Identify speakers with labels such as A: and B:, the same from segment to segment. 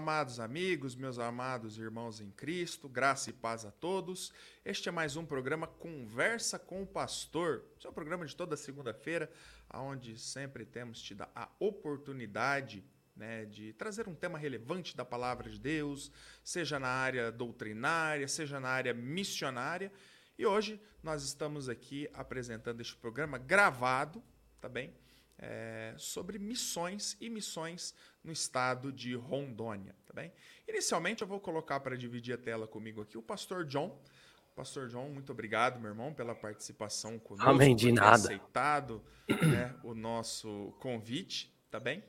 A: amados amigos, meus amados irmãos em Cristo, graça e paz a todos. Este é mais um programa Conversa com o Pastor. Esse é um programa de toda segunda-feira, onde sempre temos tido a oportunidade né, de trazer um tema relevante da palavra de Deus, seja na área doutrinária, seja na área missionária. E hoje nós estamos aqui apresentando este programa gravado, tá bem? É, sobre missões e missões no estado de Rondônia, tá bem? Inicialmente eu vou colocar para dividir a tela comigo aqui o pastor John. Pastor John, muito obrigado, meu irmão, pela participação conosco.
B: Amém, de nada.
A: aceitado né, o nosso convite, tá bem?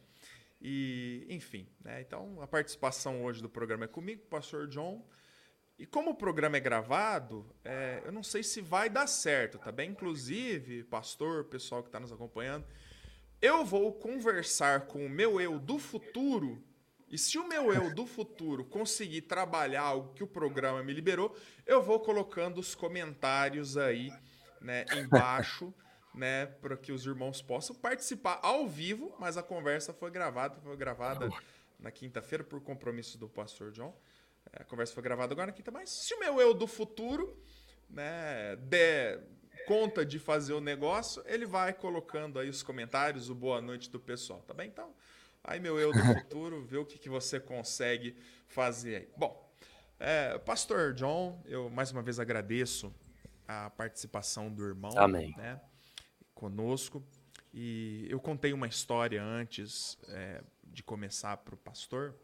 A: E, enfim, né? Então a participação hoje do programa é comigo, pastor John. E como o programa é gravado, é, eu não sei se vai dar certo, tá bem? Inclusive, pastor, pessoal que está nos acompanhando, eu vou conversar com o meu eu do futuro. E se o meu eu do futuro conseguir trabalhar algo que o programa me liberou, eu vou colocando os comentários aí, né, embaixo, né, para que os irmãos possam participar ao vivo, mas a conversa foi gravada, foi gravada na quinta-feira por compromisso do pastor John. É, a conversa foi gravada agora na quinta, mas se o meu eu do futuro, né, der conta de fazer o negócio, ele vai colocando aí os comentários, o boa noite do pessoal, tá bem? Então, aí meu eu do futuro, vê o que, que você consegue fazer aí. Bom, é, Pastor John, eu mais uma vez agradeço a participação do irmão
B: Amém.
A: Né, conosco. E eu contei uma história antes é, de começar para o pastor.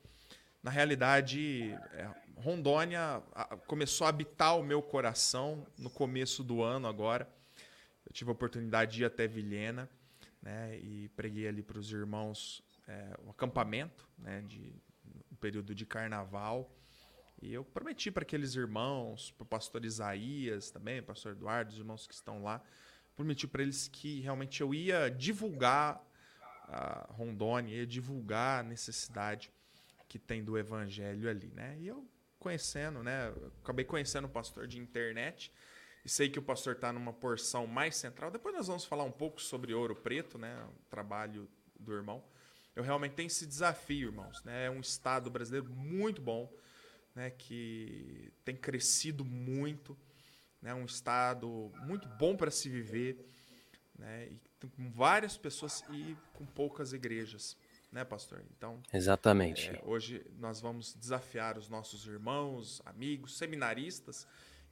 A: Na realidade, é, Rondônia começou a habitar o meu coração no começo do ano agora. Eu tive a oportunidade de ir até Vilhena né, e preguei ali para os irmãos é, um acampamento, né, de um período de carnaval. E eu prometi para aqueles irmãos, para o pastor Isaías também, pastor Eduardo, os irmãos que estão lá, prometi para eles que realmente eu ia divulgar a Rondônia, ia divulgar a necessidade que tem do evangelho ali, né? E eu conhecendo, né? Acabei conhecendo o pastor de internet e sei que o pastor está numa porção mais central. Depois nós vamos falar um pouco sobre Ouro Preto, né? O trabalho do irmão. Eu realmente tenho esse desafio, irmãos. Né? É um estado brasileiro muito bom, né? Que tem crescido muito, né? Um estado muito bom para se viver, né? E com várias pessoas e com poucas igrejas né, pastor? Então,
B: exatamente.
A: É, hoje nós vamos desafiar os nossos irmãos, amigos, seminaristas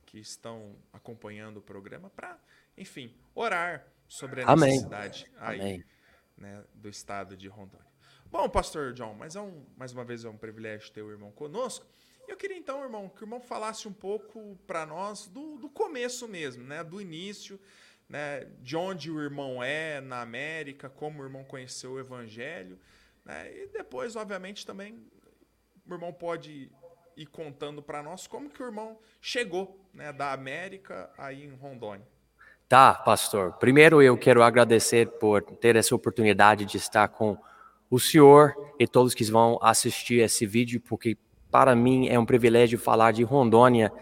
A: que estão acompanhando o programa para, enfim, orar sobre a
B: Amém.
A: necessidade aí,
B: Amém.
A: Né, do estado de Rondônia. Bom, pastor John, mas é um, mais uma vez é um privilégio ter o irmão conosco. Eu queria então, irmão, que o irmão falasse um pouco para nós do, do começo mesmo, né, do início, né, de onde o irmão é na América, como o irmão conheceu o Evangelho. Né? E depois, obviamente, também o irmão pode ir contando para nós como que o irmão chegou né, da América aí em Rondônia.
B: Tá, pastor. Primeiro eu quero agradecer por ter essa oportunidade de estar com o senhor e todos que vão assistir esse vídeo, porque para mim é um privilégio falar de Rondônia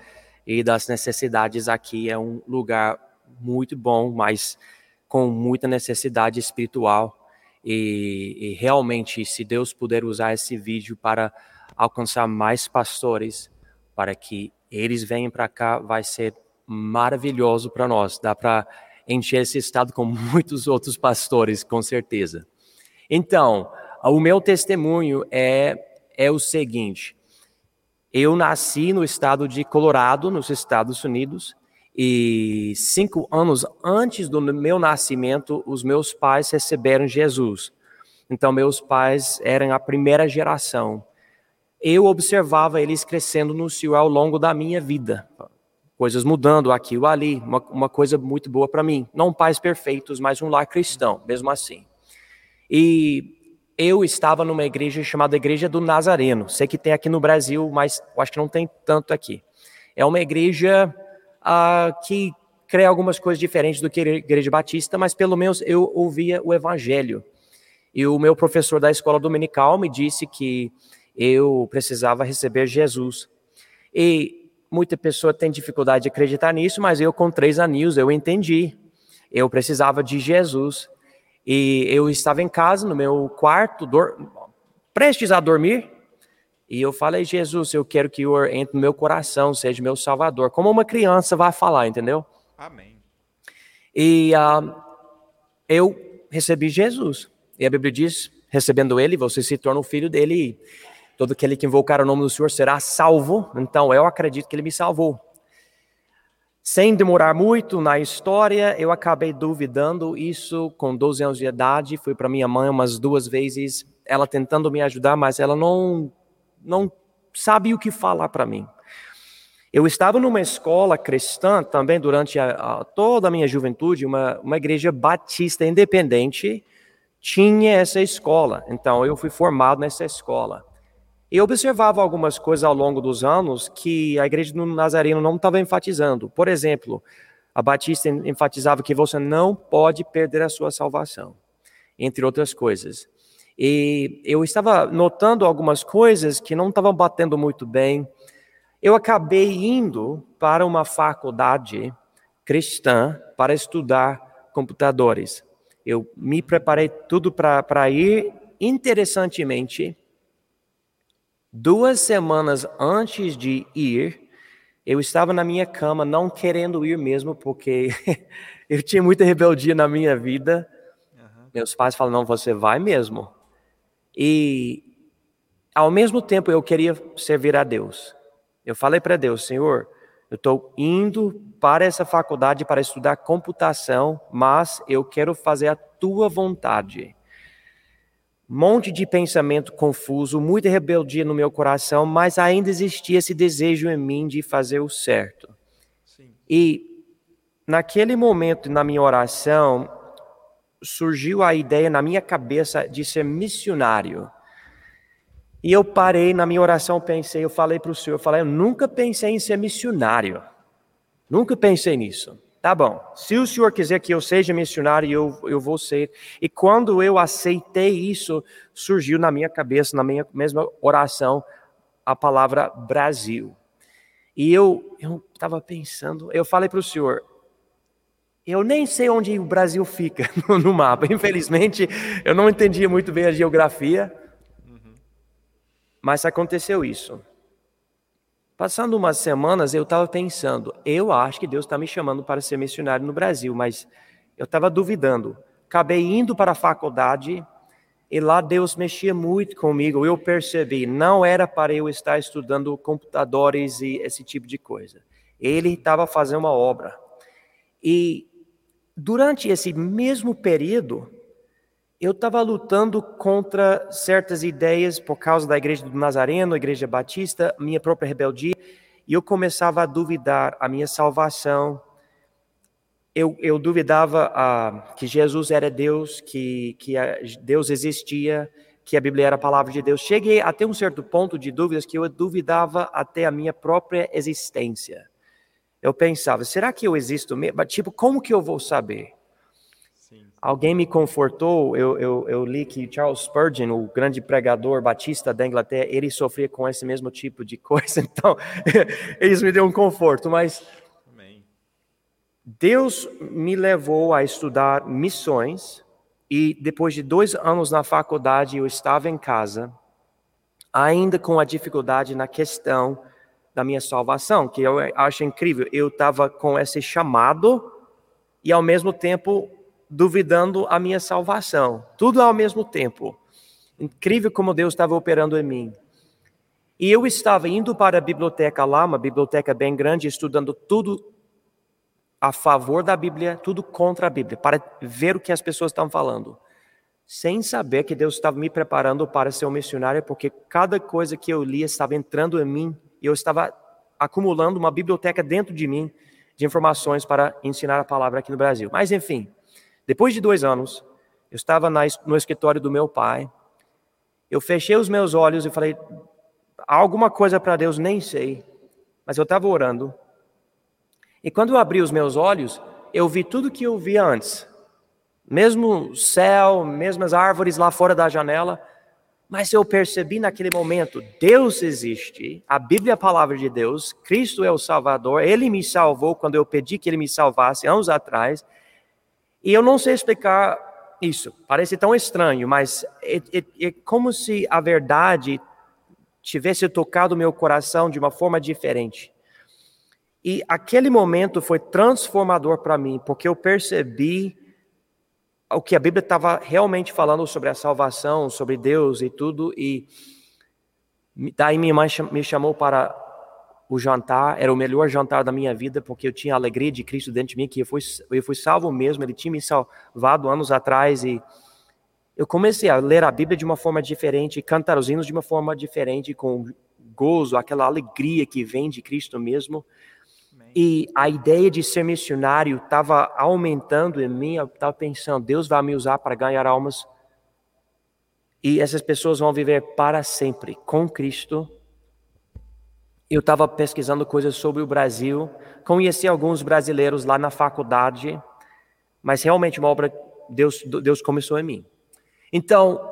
B: e das necessidades aqui. É um lugar muito bom, mas com muita necessidade espiritual e, e, realmente, se Deus puder usar esse vídeo para alcançar mais pastores, para que eles venham para cá, vai ser maravilhoso para nós. Dá para encher esse estado com muitos outros pastores, com certeza. Então, o meu testemunho é, é o seguinte: eu nasci no estado de Colorado, nos Estados Unidos, e cinco anos antes do meu nascimento, os meus pais receberam Jesus. Então, meus pais eram a primeira geração. Eu observava eles crescendo no Senhor ao longo da minha vida. Coisas mudando aqui ou ali, uma, uma coisa muito boa para mim. Não pais perfeitos, mas um lar cristão, mesmo assim. E eu estava numa igreja chamada Igreja do Nazareno. Sei que tem aqui no Brasil, mas acho que não tem tanto aqui. É uma igreja uh, que crê algumas coisas diferentes do que a Igreja Batista, mas pelo menos eu ouvia o Evangelho. E o meu professor da escola dominical me disse que eu precisava receber Jesus. E muita pessoa tem dificuldade de acreditar nisso, mas eu com três aninhos eu entendi. Eu precisava de Jesus. E eu estava em casa, no meu quarto, prestes a dormir, E eu falei, Jesus, eu quero que o Senhor entre no meu coração, seja meu salvador. Como uma criança vai falar, entendeu?
A: Amém.
B: E uh, eu recebi Jesus. E a Bíblia diz, recebendo ele, você se torna o filho dele. E todo aquele que invocar o nome do Senhor será salvo. Então eu acredito que ele me salvou. Sem demorar muito na história, eu acabei duvidando isso com 12 anos de idade. Fui para minha mãe umas duas vezes, ela tentando me ajudar, mas ela não, não sabe o que falar para mim. Eu estava numa escola cristã também durante a, a, toda a minha juventude, uma, uma igreja batista independente tinha essa escola. Então eu fui formado nessa escola. E observava algumas coisas ao longo dos anos que a igreja do Nazareno não estava enfatizando. Por exemplo, a Batista enfatizava que você não pode perder a sua salvação, entre outras coisas. E eu estava notando algumas coisas que não estavam batendo muito bem. Eu acabei indo para uma faculdade cristã para estudar computadores. Eu me preparei tudo para ir. Interessantemente, Duas semanas antes de ir, eu estava na minha cama, não querendo ir mesmo, porque eu tinha muita rebeldia na minha vida. Uhum. Meus pais falaram: não, você vai mesmo. E, ao mesmo tempo, eu queria servir a Deus. Eu falei para Deus: Senhor, eu estou indo para essa faculdade para estudar computação, mas eu quero fazer a tua vontade monte de pensamento confuso, muita rebeldia no meu coração, mas ainda existia esse desejo em mim de fazer o certo. Sim. E naquele momento, na minha oração, surgiu a ideia na minha cabeça de ser missionário. E eu parei na minha oração, pensei, eu falei para o Senhor, eu falei, eu nunca pensei em ser missionário. Nunca pensei nisso. Tá bom, se o senhor quiser que eu seja missionário, eu, eu vou ser. E quando eu aceitei isso, surgiu na minha cabeça, na minha mesma oração, a palavra Brasil. E eu estava pensando, eu falei para o senhor, eu nem sei onde o Brasil fica no mapa. Infelizmente, eu não entendia muito bem a geografia, mas aconteceu isso. Passando umas semanas, eu estava pensando, eu acho que Deus está me chamando para ser missionário no Brasil, mas eu estava duvidando. Acabei indo para a faculdade e lá Deus mexia muito comigo. Eu percebi, não era para eu estar estudando computadores e esse tipo de coisa. Ele estava fazendo uma obra. E durante esse mesmo período, eu estava lutando contra certas ideias por causa da igreja do Nazareno, igreja batista, minha própria rebeldia, e eu começava a duvidar a minha salvação. Eu, eu duvidava ah, que Jesus era Deus, que, que Deus existia, que a Bíblia era a palavra de Deus. Cheguei até um certo ponto de dúvidas que eu duvidava até a minha própria existência. Eu pensava, será que eu existo mesmo? Tipo, como que eu vou saber? Alguém me confortou, eu, eu, eu, li que Charles Spurgeon, o grande pregador batista da Inglaterra, ele sofria com esse mesmo tipo de coisa, então isso me deu um conforto, mas Amém. Deus me levou a estudar missões e depois de dois anos na faculdade eu estava em casa, ainda com a dificuldade na questão da minha salvação, que eu acho incrível, eu estava com esse chamado e ao mesmo tempo duvidando a minha salvação. Tudo ao mesmo tempo. Incrível como Deus estava operando em mim. E eu estava indo para a biblioteca lá, uma biblioteca bem grande, estudando tudo a favor da Bíblia, tudo contra a Bíblia, para ver o que as pessoas estão falando. Sem saber que Deus estava me preparando para ser um missionário, porque cada coisa que eu lia estava entrando em mim, e eu estava acumulando uma biblioteca dentro de mim de informações para ensinar a palavra aqui no Brasil. Mas enfim, depois de dois anos, eu estava no escritório do meu pai. Eu fechei os meus olhos e falei: alguma coisa para Deus, nem sei. Mas eu estava orando. E quando eu abri os meus olhos, eu vi tudo que eu via antes. Mesmo céu, mesmas árvores lá fora da janela. Mas eu percebi naquele momento: Deus existe, a Bíblia é a palavra de Deus, Cristo é o Salvador, Ele me salvou quando eu pedi que Ele me salvasse anos atrás. E eu não sei explicar isso, parece tão estranho, mas é, é, é como se a verdade tivesse tocado meu coração de uma forma diferente. E aquele momento foi transformador para mim, porque eu percebi o que a Bíblia estava realmente falando sobre a salvação, sobre Deus e tudo. E daí minha mãe me chamou para o jantar, era o melhor jantar da minha vida, porque eu tinha a alegria de Cristo dentro de mim, que eu fui, eu fui salvo mesmo, Ele tinha me salvado anos atrás e eu comecei a ler a Bíblia de uma forma diferente, cantar os hinos de uma forma diferente, com gozo, aquela alegria que vem de Cristo mesmo. E a ideia de ser missionário estava aumentando em mim. Eu estava pensando, Deus vai me usar para ganhar almas. E essas pessoas vão viver para sempre com Cristo. Eu estava pesquisando coisas sobre o Brasil. Conheci alguns brasileiros lá na faculdade. Mas realmente uma obra Deus, Deus começou em mim. Então,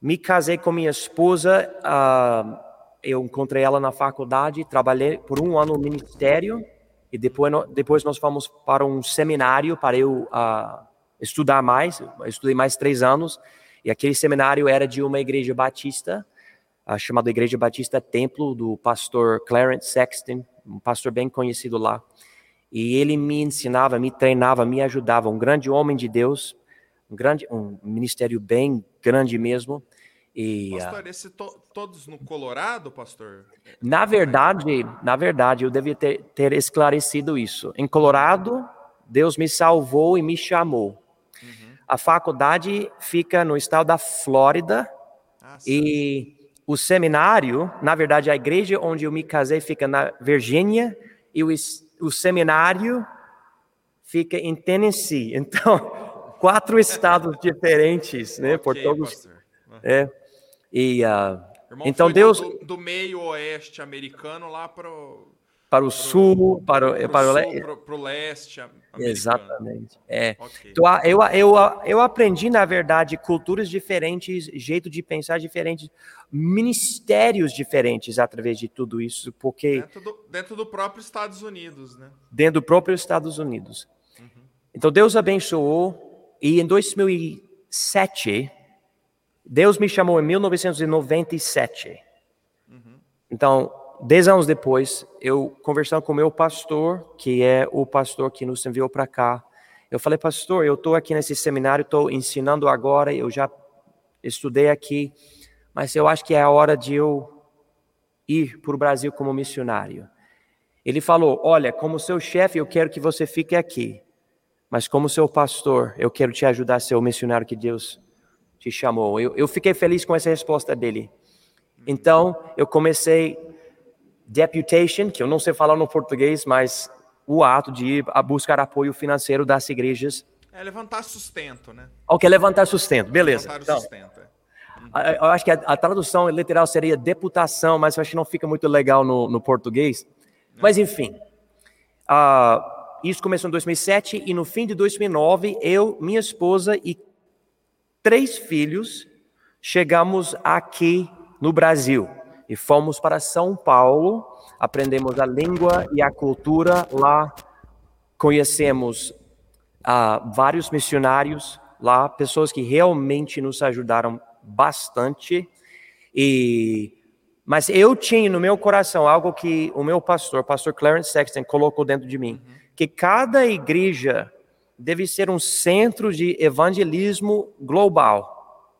B: me casei com minha esposa, uh, eu encontrei ela na faculdade, trabalhei por um ano no ministério e depois, depois nós fomos para um seminário para eu uh, estudar mais. Eu estudei mais três anos e aquele seminário era de uma igreja batista, uh, chamada Igreja Batista Templo, do pastor Clarence Sexton, um pastor bem conhecido lá. E ele me ensinava, me treinava, me ajudava, um grande homem de Deus um grande, um ministério bem grande mesmo. E,
A: pastor, esse to, todos no Colorado, pastor?
B: Na verdade, na verdade, eu devia ter, ter esclarecido isso. Em Colorado, Deus me salvou e me chamou. Uhum. A faculdade fica no estado da Flórida ah, e o seminário, na verdade, a igreja onde eu me casei fica na Virgínia e o, o seminário fica em Tennessee. Então, quatro estados diferentes, né? Okay, por todos. Uhum. É. E uh, então Deus
A: do, do, meio oeste americano lá para o
B: para o sul, para, o, para,
A: o, para o leste. Americano.
B: Exatamente. É. Okay. Então, eu, eu, eu aprendi, na verdade, culturas diferentes, jeito de pensar diferente, ministérios diferentes através de tudo isso, porque.
A: Dentro do, dentro do próprio Estados Unidos, né?
B: Dentro do próprio Estados Unidos. Uhum. Então, Deus abençoou e em 2007, Deus me chamou em 1997. Uhum. Então, dez anos depois, eu conversando com o meu pastor, que é o pastor que nos enviou para cá, eu falei, pastor, eu estou aqui nesse seminário, estou ensinando agora, eu já estudei aqui, mas eu acho que é a hora de eu ir para o Brasil como missionário. Ele falou: Olha, como seu chefe, eu quero que você fique aqui. Mas como seu pastor, eu quero te ajudar a ser o missionário que Deus te chamou. Eu, eu fiquei feliz com essa resposta dele. Então, eu comecei deputation, que eu não sei falar no português, mas o ato de ir a buscar apoio financeiro das igrejas.
A: É levantar sustento, né?
B: Ok, levantar sustento, beleza.
A: Levantar então, sustento,
B: é. Eu acho que a, a, tradução literal seria deputação, mas eu acho que não fica muito legal no, no português. Mas enfim, uh, isso começou em 2007 e no fim de 2009, eu, minha esposa e três filhos chegamos aqui no Brasil e fomos para São Paulo, aprendemos a língua e a cultura lá, conhecemos uh, vários missionários lá, pessoas que realmente nos ajudaram bastante e mas eu tinha no meu coração algo que o meu pastor, pastor Clarence Sexton, colocou dentro de mim. Uhum que cada igreja deve ser um centro de evangelismo global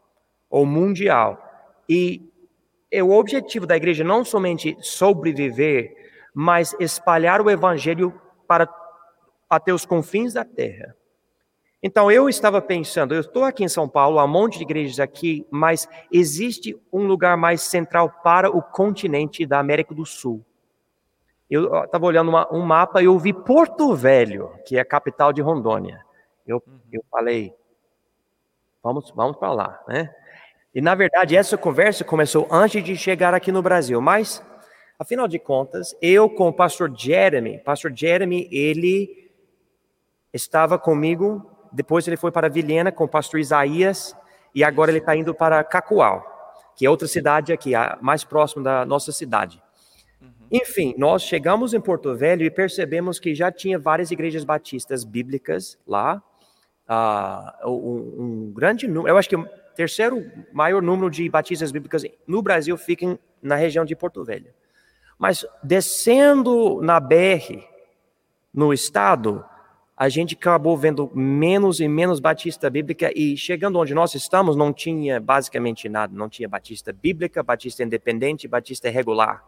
B: ou mundial. E é o objetivo da igreja não somente sobreviver, mas espalhar o evangelho para até os confins da terra. Então eu estava pensando, eu estou aqui em São Paulo, há um monte de igrejas aqui, mas existe um lugar mais central para o continente da América do Sul. Eu estava olhando uma, um mapa e eu vi Porto Velho, que é a capital de Rondônia. Eu, uhum. eu falei, vamos, vamos para lá, né? E na verdade essa conversa começou antes de chegar aqui no Brasil, mas afinal de contas, eu com o pastor Jeremy, pastor Jeremy, ele estava comigo, depois ele foi para Vilhena com o pastor Isaías e agora ele está indo para Cacoal, que é outra cidade aqui, mais próximo da nossa cidade. Enfim, nós chegamos em Porto Velho e percebemos que já tinha várias igrejas batistas bíblicas lá, uh, um, um, grande número, eu acho que terceiro maior número de batistas bíblicas no Brasil ficam na região de Porto Velho. Mas descendo na BR, no estado, a gente acabou vendo menos e menos batista bíblica e chegando onde nós estamos não tinha basicamente nada, não tinha batista bíblica, batista independente, batista regular.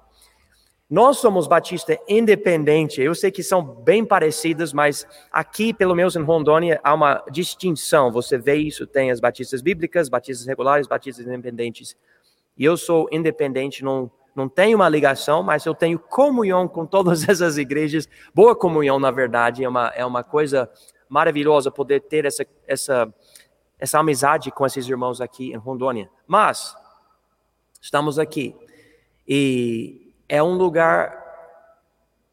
B: Nós somos batista independente. Eu sei que são bem parecidas, mas aqui, pelo menos em Rondônia, há uma distinção. Você vê isso, tem as batistas bíblicas, batistas regulares, batistas independentes. E eu sou independente, não não tenho uma ligação, mas eu tenho comunhão com todas essas igrejas. Boa comunhão, na verdade, é uma, é uma coisa maravilhosa poder ter essa, essa, essa amizade com esses irmãos aqui em Rondônia. Mas, estamos aqui e é um lugar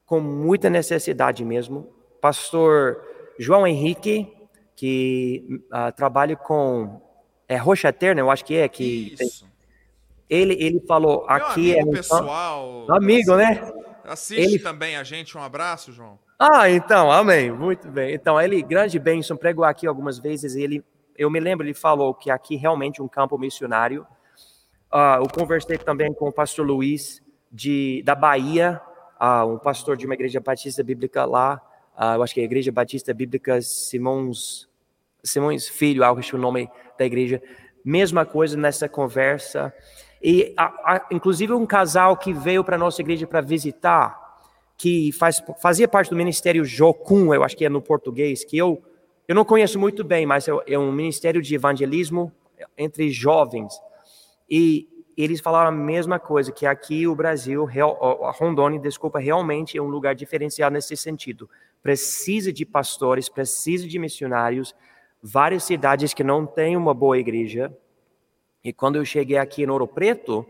B: com muita necessidade mesmo. Pastor João Henrique, que uh, trabalha com é Rocha Eterna, eu acho que é que
A: Isso.
B: Ele, ele falou
A: Meu
B: aqui
A: amigo
B: é
A: pessoal.
B: amigo, né?
A: Assiste
B: Ele-
A: também a gente. Um abraço, João.
B: Ah, então, amém. Muito bem. Então, ele, grande bênção, pregou aqui algumas vezes. Ele, eu me lembro, ele falou que aqui realmente um campo missionário. Ah, eu conversei também com o pastor Luiz de, da Bahia, ah, um pastor de uma igreja batista bíblica lá. Ah, eu acho que é a Igreja Batista Bíblica Simões, Simões Filho, algo que é o nome da igreja. Mesma coisa nessa conversa. E, a- a- inclusive, um casal que veio para nossa igreja para visitar, que faz, fazia parte do ministério Jocum, eu acho que é no português, que eu, eu não conheço muito bem, mas é, é um ministério de evangelismo entre jovens. E eles falaram a mesma coisa, que aqui o Brasil, a Rondônia, desculpa, realmente é um lugar diferenciado nesse sentido. Precisa de pastores, precisa de missionários, várias cidades que não têm uma boa igreja. E quando eu cheguei aqui em Ouro Preto,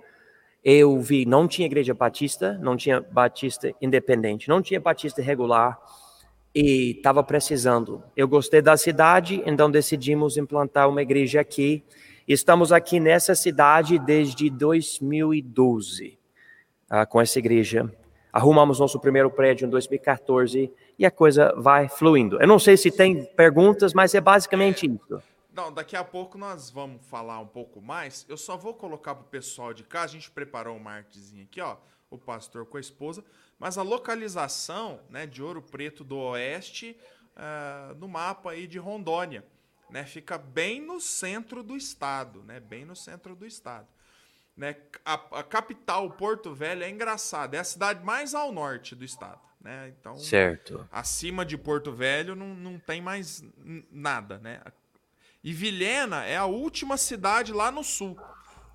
B: eu vi, não tinha igreja batista, não tinha batista independente, não tinha batista regular e estava precisando. Eu gostei da cidade, então decidimos implantar uma igreja aqui. Estamos aqui nessa cidade desde 2012 ah, com essa igreja. Arrumamos nosso primeiro prédio em 2014 e a coisa vai fluindo. Eu não sei se tem perguntas, mas é basicamente isso.
A: Não, daqui a pouco nós vamos falar um pouco mais. Eu só vou colocar pro pessoal de casa. A gente preparou uma artezinha aqui, ó. O pastor com a esposa. Mas a localização né, de Ouro Preto do Oeste ah, no mapa aí de Rondônia. Né, fica bem no centro do estado, né? Bem no centro do estado. Né? A, a capital, Porto Velho, é engraçada. É a cidade mais ao norte do estado. Né? Então,
B: Certo.
A: acima de Porto Velho não, não tem mais nada, né? E Vilhena é a última cidade lá no sul.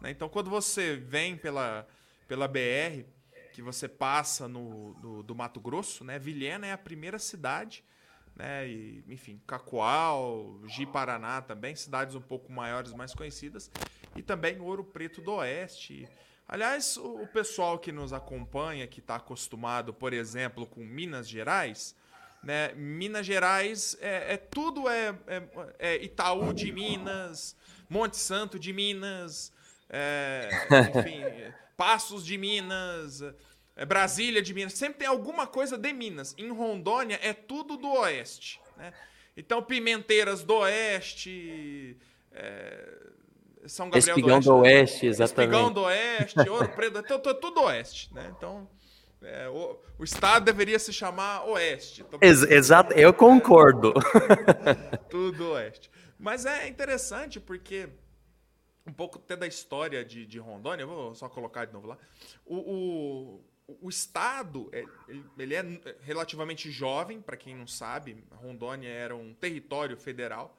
A: né? Então, quando você vem pela, pela BR, que você passa no, no- do Mato Grosso, né? Vilhena é a primeira cidade, né? E, enfim, Cacoal, Ji-Paraná também, cidades um pouco maiores, mais conhecidas. E também Ouro Preto do Oeste. Aliás, o, pessoal que nos acompanha, que está acostumado, por exemplo, com Minas Gerais, né? Minas Gerais é, é tudo é, é- é Itaú de Minas, Monte Santo de Minas, é, enfim, Passos de Minas, é Brasília de Minas. Sempre tem alguma coisa de Minas. Em Rondônia é tudo do Oeste, né? Então Pimenteiras do Oeste, é, São Gabriel
B: Espigão
A: do
B: do
A: Oeste,
B: Oeste,
A: Espigão
B: exatamente.
A: do Oeste, Ouro Preto, é tudo, Oeste, né? Então é, o, o estado deveria se chamar Oeste. Então,
B: Ex- exato, eu concordo.
A: tudo oeste. Mas é interessante porque um pouco até da história de, de Rondônia, vou só colocar de novo lá. O, o, o estado, é- ele, é relativamente jovem, para quem não sabe, Rondônia era um território federal.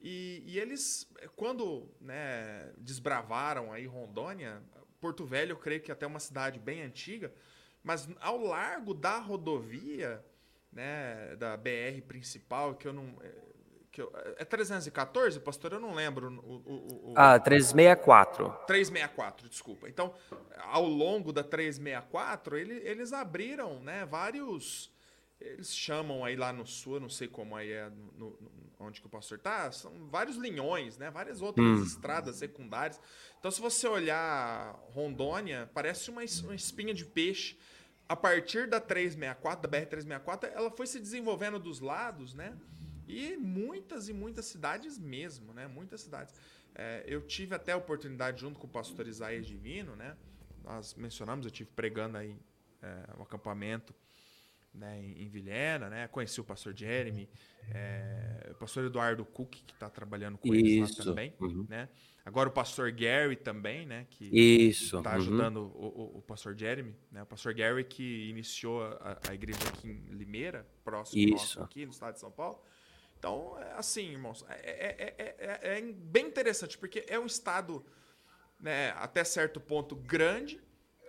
A: E, e eles, quando né, desbravaram aí Rondônia, Porto Velho, eu creio que até uma cidade bem antiga, mas ao largo da rodovia, né, da BR principal, que eu não. É, Que eu, é 314, pastor? Eu não lembro o, o, o,
B: Ah, 364.
A: 364, desculpa. Então, ao longo da 364, ele- eles abriram né, vários. Eles chamam aí lá no sul, eu não sei como aí é no, no- onde que o pastor tá, são vários linhões, né? Várias outras
B: Hum.
A: estradas secundárias. Então, se você olhar Rondônia, parece uma, uma espinha de peixe. A partir da 364, da BR-364, ela foi se desenvolvendo dos lados, né? E muitas e muitas cidades mesmo, né? Muitas cidades. É, eu tive até a oportunidade, junto com o pastor Isaías Divino, né? Nós mencionamos, eu tive pregando aí é, um acampamento né, em, em Vilhena, né? Conheci o pastor Jeremy, é, o pastor Eduardo Cook, que está trabalhando com eles lá também, uhum. né? Agora o pastor Gary também, né? Que está uhum. ajudando o, o, o, pastor Jeremy, né? O pastor Gary que iniciou a, a igreja aqui em Limeira, próximo Isso. aqui no estado de São Paulo. Então, é assim, irmãos, é, é, é, é, bem interessante, porque é um estado, né, até certo ponto, grande,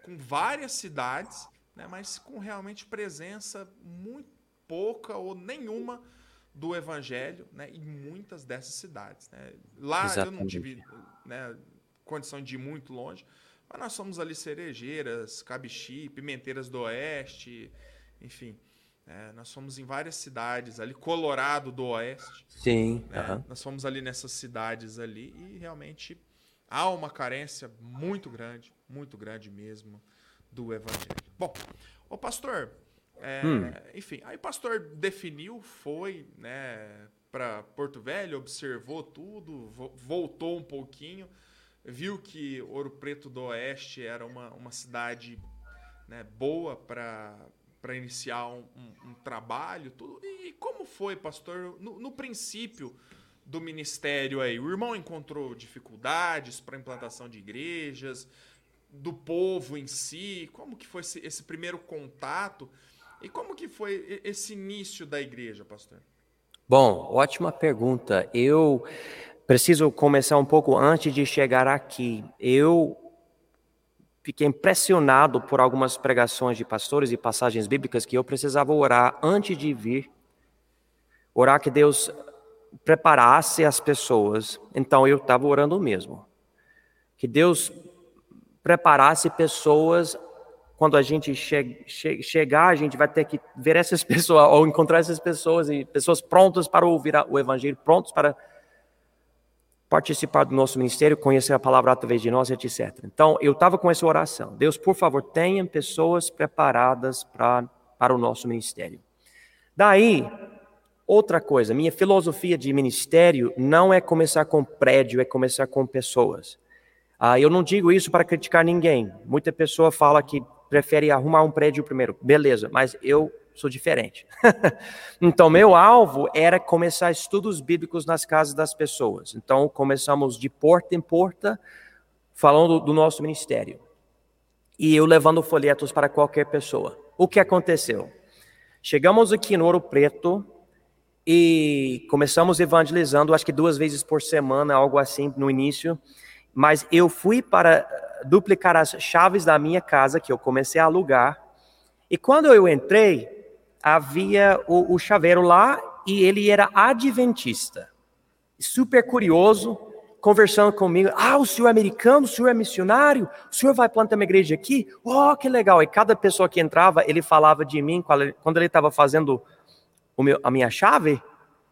A: com várias cidades, né, mas com realmente presença muito pouca ou nenhuma do evangelho né, em muitas dessas cidades. Né. Lá Exatamente. eu não tive né, condição de ir muito longe, mas nós somos ali Cerejeiras, Cabixi, Pimenteiras do Oeste, enfim. É, nós fomos em várias cidades ali, Colorado do Oeste.
B: Sim.
A: Né? Nós fomos ali nessas cidades ali e realmente há uma carência muito grande, muito grande mesmo, do evangelho. Bom, o pastor, é, hum. enfim, aí o pastor definiu, foi, né, para Porto Velho, observou tudo, voltou um pouquinho, viu que Ouro Preto do Oeste era uma, uma cidade né, boa para para iniciar um, um, um, trabalho, tudo. E como foi, pastor, no, no, princípio do ministério aí? O irmão encontrou dificuldades para implantação de igrejas, do povo em si? Como que foi esse, esse primeiro contato? E como que foi esse início da igreja, pastor?
B: Bom, ótima pergunta. Eu preciso começar um pouco antes de chegar aqui. Eu fiquei impressionado por algumas pregações de pastores e passagens bíblicas que eu precisava orar antes de vir. Orar que Deus preparasse as pessoas. Então eu estava orando mesmo. Que Deus preparasse pessoas. Quando a gente che che chegar, a gente vai ter que ver essas pessoas, ou encontrar essas pessoas, e pessoas prontas para ouvir o Evangelho, prontos para participar do nosso ministério, conhecer a palavra através de nós, etc. Então, eu estava com essa oração. Deus, por favor, tenha pessoas preparadas pra, para o nosso ministério. Daí, outra coisa, minha filosofia de ministério não é começar com prédio, é começar com pessoas. Ah, eu não digo isso para criticar ninguém. Muita pessoa fala que prefere arrumar um prédio primeiro. Beleza, mas eu sou diferente. então, meu alvo era começar estudos bíblicos nas casas das pessoas. Então, começamos de porta em porta, falando do nosso ministério. E eu levando folhetos para qualquer pessoa. O que aconteceu? Chegamos aqui no Ouro Preto e começamos evangelizando, acho que duas vezes por semana, algo assim no início. Mas eu fui para duplicar as chaves da minha casa, que eu comecei a alugar. E quando eu entrei, havia o, o chaveiro lá e ele era adventista. Super curioso, conversando comigo. Ah, o senhor é americano, o senhor é missionário, o senhor vai plantar uma igreja aqui? Oh, que legal. E cada pessoa que entrava, ele falava de mim quando ele estava fazendo meu, a minha chave.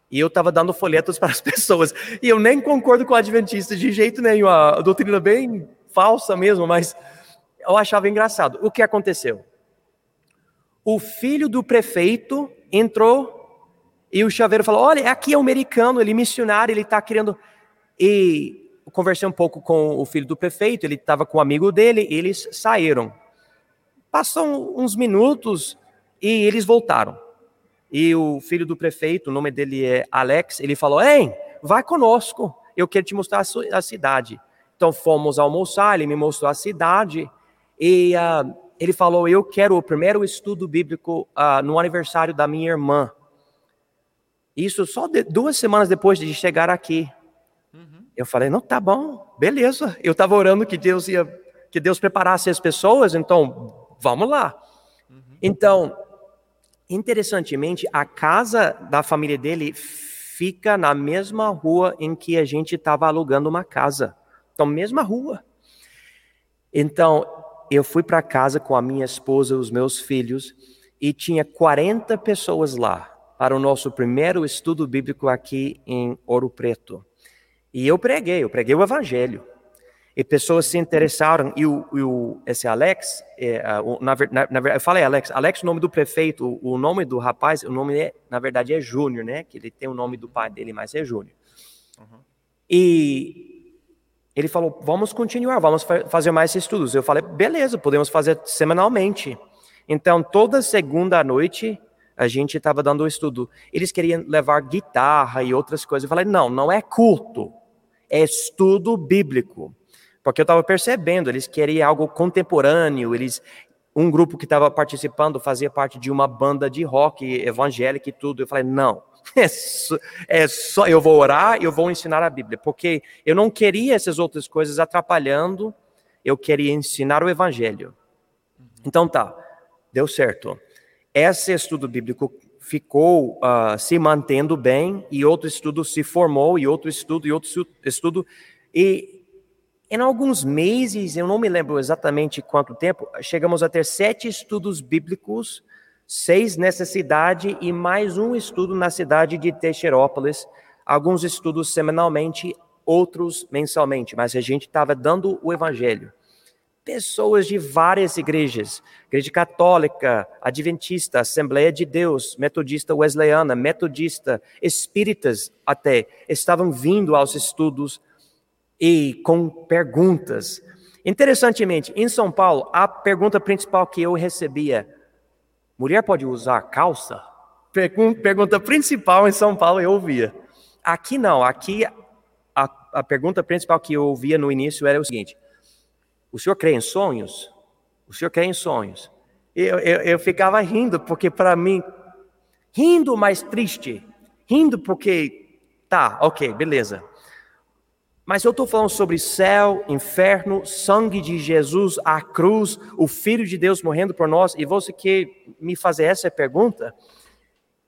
B: E eu estava dando folhetos para as pessoas. E eu nem concordo com o adventista de jeito nenhum. A doutrina bem falsa mesmo, mas eu achava engraçado. O que aconteceu? O filho do prefeito entrou e o chaveiro falou: Olha, aqui é um americano, ele é missionário, ele está querendo. E conversei um pouco com o filho do prefeito, ele estava com um amigo dele, eles saíram. Passam uns minutos e eles voltaram. E o filho do prefeito, o nome dele é Alex, ele falou: Ei, vai conosco, eu quero te mostrar a cidade. Então fomos almoçar, ele me mostrou a cidade. E uh, ele falou: Eu quero o primeiro estudo bíblico uh, no aniversário da minha irmã. Isso só de, duas semanas depois de chegar aqui. Uhum. Eu falei: Não, tá bom, beleza. Eu estava orando que Deus ia, que Deus preparasse as pessoas, então vamos lá. Uhum. Então, interessantemente, a casa da família dele fica na mesma rua em que a gente estava alugando uma casa. Então, mesma rua. Então, eu fui para casa com a minha esposa e os meus filhos e tinha 40 pessoas lá para o nosso primeiro estudo bíblico aqui em Ouro Preto. E eu preguei, eu preguei o evangelho. E pessoas se interessaram, e o, e o esse Alex, é, na, na, na, eu falei Alex, Alex, o nome do prefeito, o, o nome do rapaz, o nome é, na verdade é Júnior, né? Que ele tem o nome do pai dele, mas é Júnior. Uhum. E ele falou, vamos continuar, vamos fazer mais estudos. Eu falei, beleza, podemos fazer semanalmente. Então, toda segunda noite, a gente estava dando o estudo. Eles queriam levar guitarra e outras coisas. Eu falei, não, não é culto, é estudo bíblico. Porque eu estava percebendo, eles queriam algo contemporâneo, eles um grupo que estava participando fazia parte de uma banda de rock evangélica e tudo. Eu falei, não, é só, é só, eu vou orar, eu vou ensinar a Bíblia, porque eu não queria essas outras coisas atrapalhando, eu queria ensinar o Evangelho. Então tá, deu certo. Esse estudo bíblico ficou uh, se mantendo bem e outro estudo se formou e outro estudo e outro estudo e em alguns meses, eu não me lembro exatamente quanto tempo, chegamos a ter sete estudos bíblicos, seis nessa cidade e mais um estudo na cidade de Teixeirópolis, alguns estudos semanalmente, outros mensalmente, mas a gente estava dando o evangelho. Pessoas de várias igrejas, igreja católica, adventista, Assembleia de Deus, metodista wesleyana, metodista, espíritas até, estavam vindo aos estudos e com perguntas. Interessantemente, em São Paulo, a pergunta principal que eu recebia: mulher pode usar calça? Pergunta principal em São Paulo eu ouvia. Aqui não, aqui a, a pergunta principal que eu ouvia no início era o seguinte: o senhor crê em sonhos? O senhor crê em sonhos? Eu, eu, eu ficava rindo, porque para mim, rindo mais triste, rindo porque, tá, ok, beleza. Mas eu estou falando sobre céu, inferno, sangue de Jesus, a cruz, o Filho de Deus morrendo por nós. E você quer me fazer essa pergunta?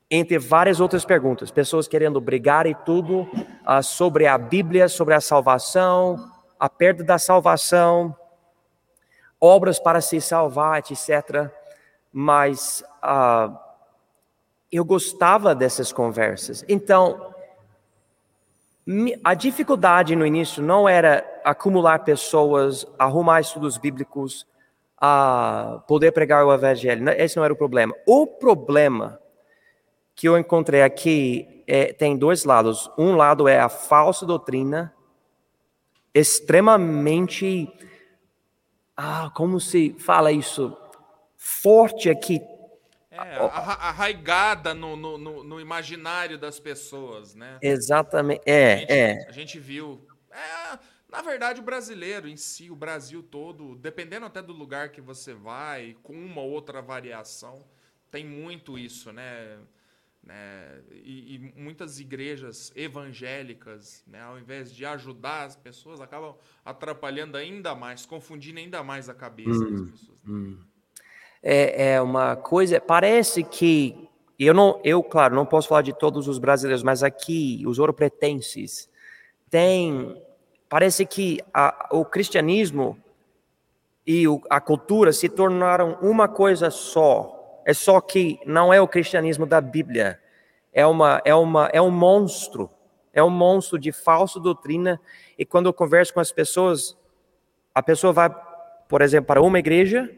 B: Entre várias outras perguntas, pessoas querendo brigar e tudo uh, sobre a Bíblia, sobre a salvação, a perda da salvação, obras para se salvar, etc. Mas uh, eu gostava dessas conversas. Então, a dificuldade no início não era acumular pessoas, arrumar estudos bíblicos, a poder pregar o evangelho. Esse não era o problema. O problema que eu encontrei aqui é, tem dois lados. Um lado é a falsa doutrina, extremamente, ah, como se fala isso, forte aqui,
A: é, arraigada no, no, no, no, imaginário das pessoas, né?
B: Exatamente. É,
A: a gente,
B: é.
A: A gente viu. É, na verdade, o brasileiro em si, o Brasil todo, dependendo até do lugar que você vai, com uma ou outra variação, tem muito isso, né? né? E, e, muitas igrejas evangélicas, né, ao invés de ajudar as pessoas, acabam atrapalhando ainda mais, confundindo ainda mais a cabeça hum, das pessoas. Hum
B: é, é uma coisa, parece que, eu, não, eu, claro, não posso falar de todos os brasileiros, mas aqui, os ouropretenses, tem, parece que a, o cristianismo e o, a cultura se tornaram uma coisa só. É só que não é o cristianismo da Bíblia. É uma é uma é um monstro. É um monstro de falsa doutrina e quando eu converso com as pessoas, a pessoa vai, por exemplo, para uma igreja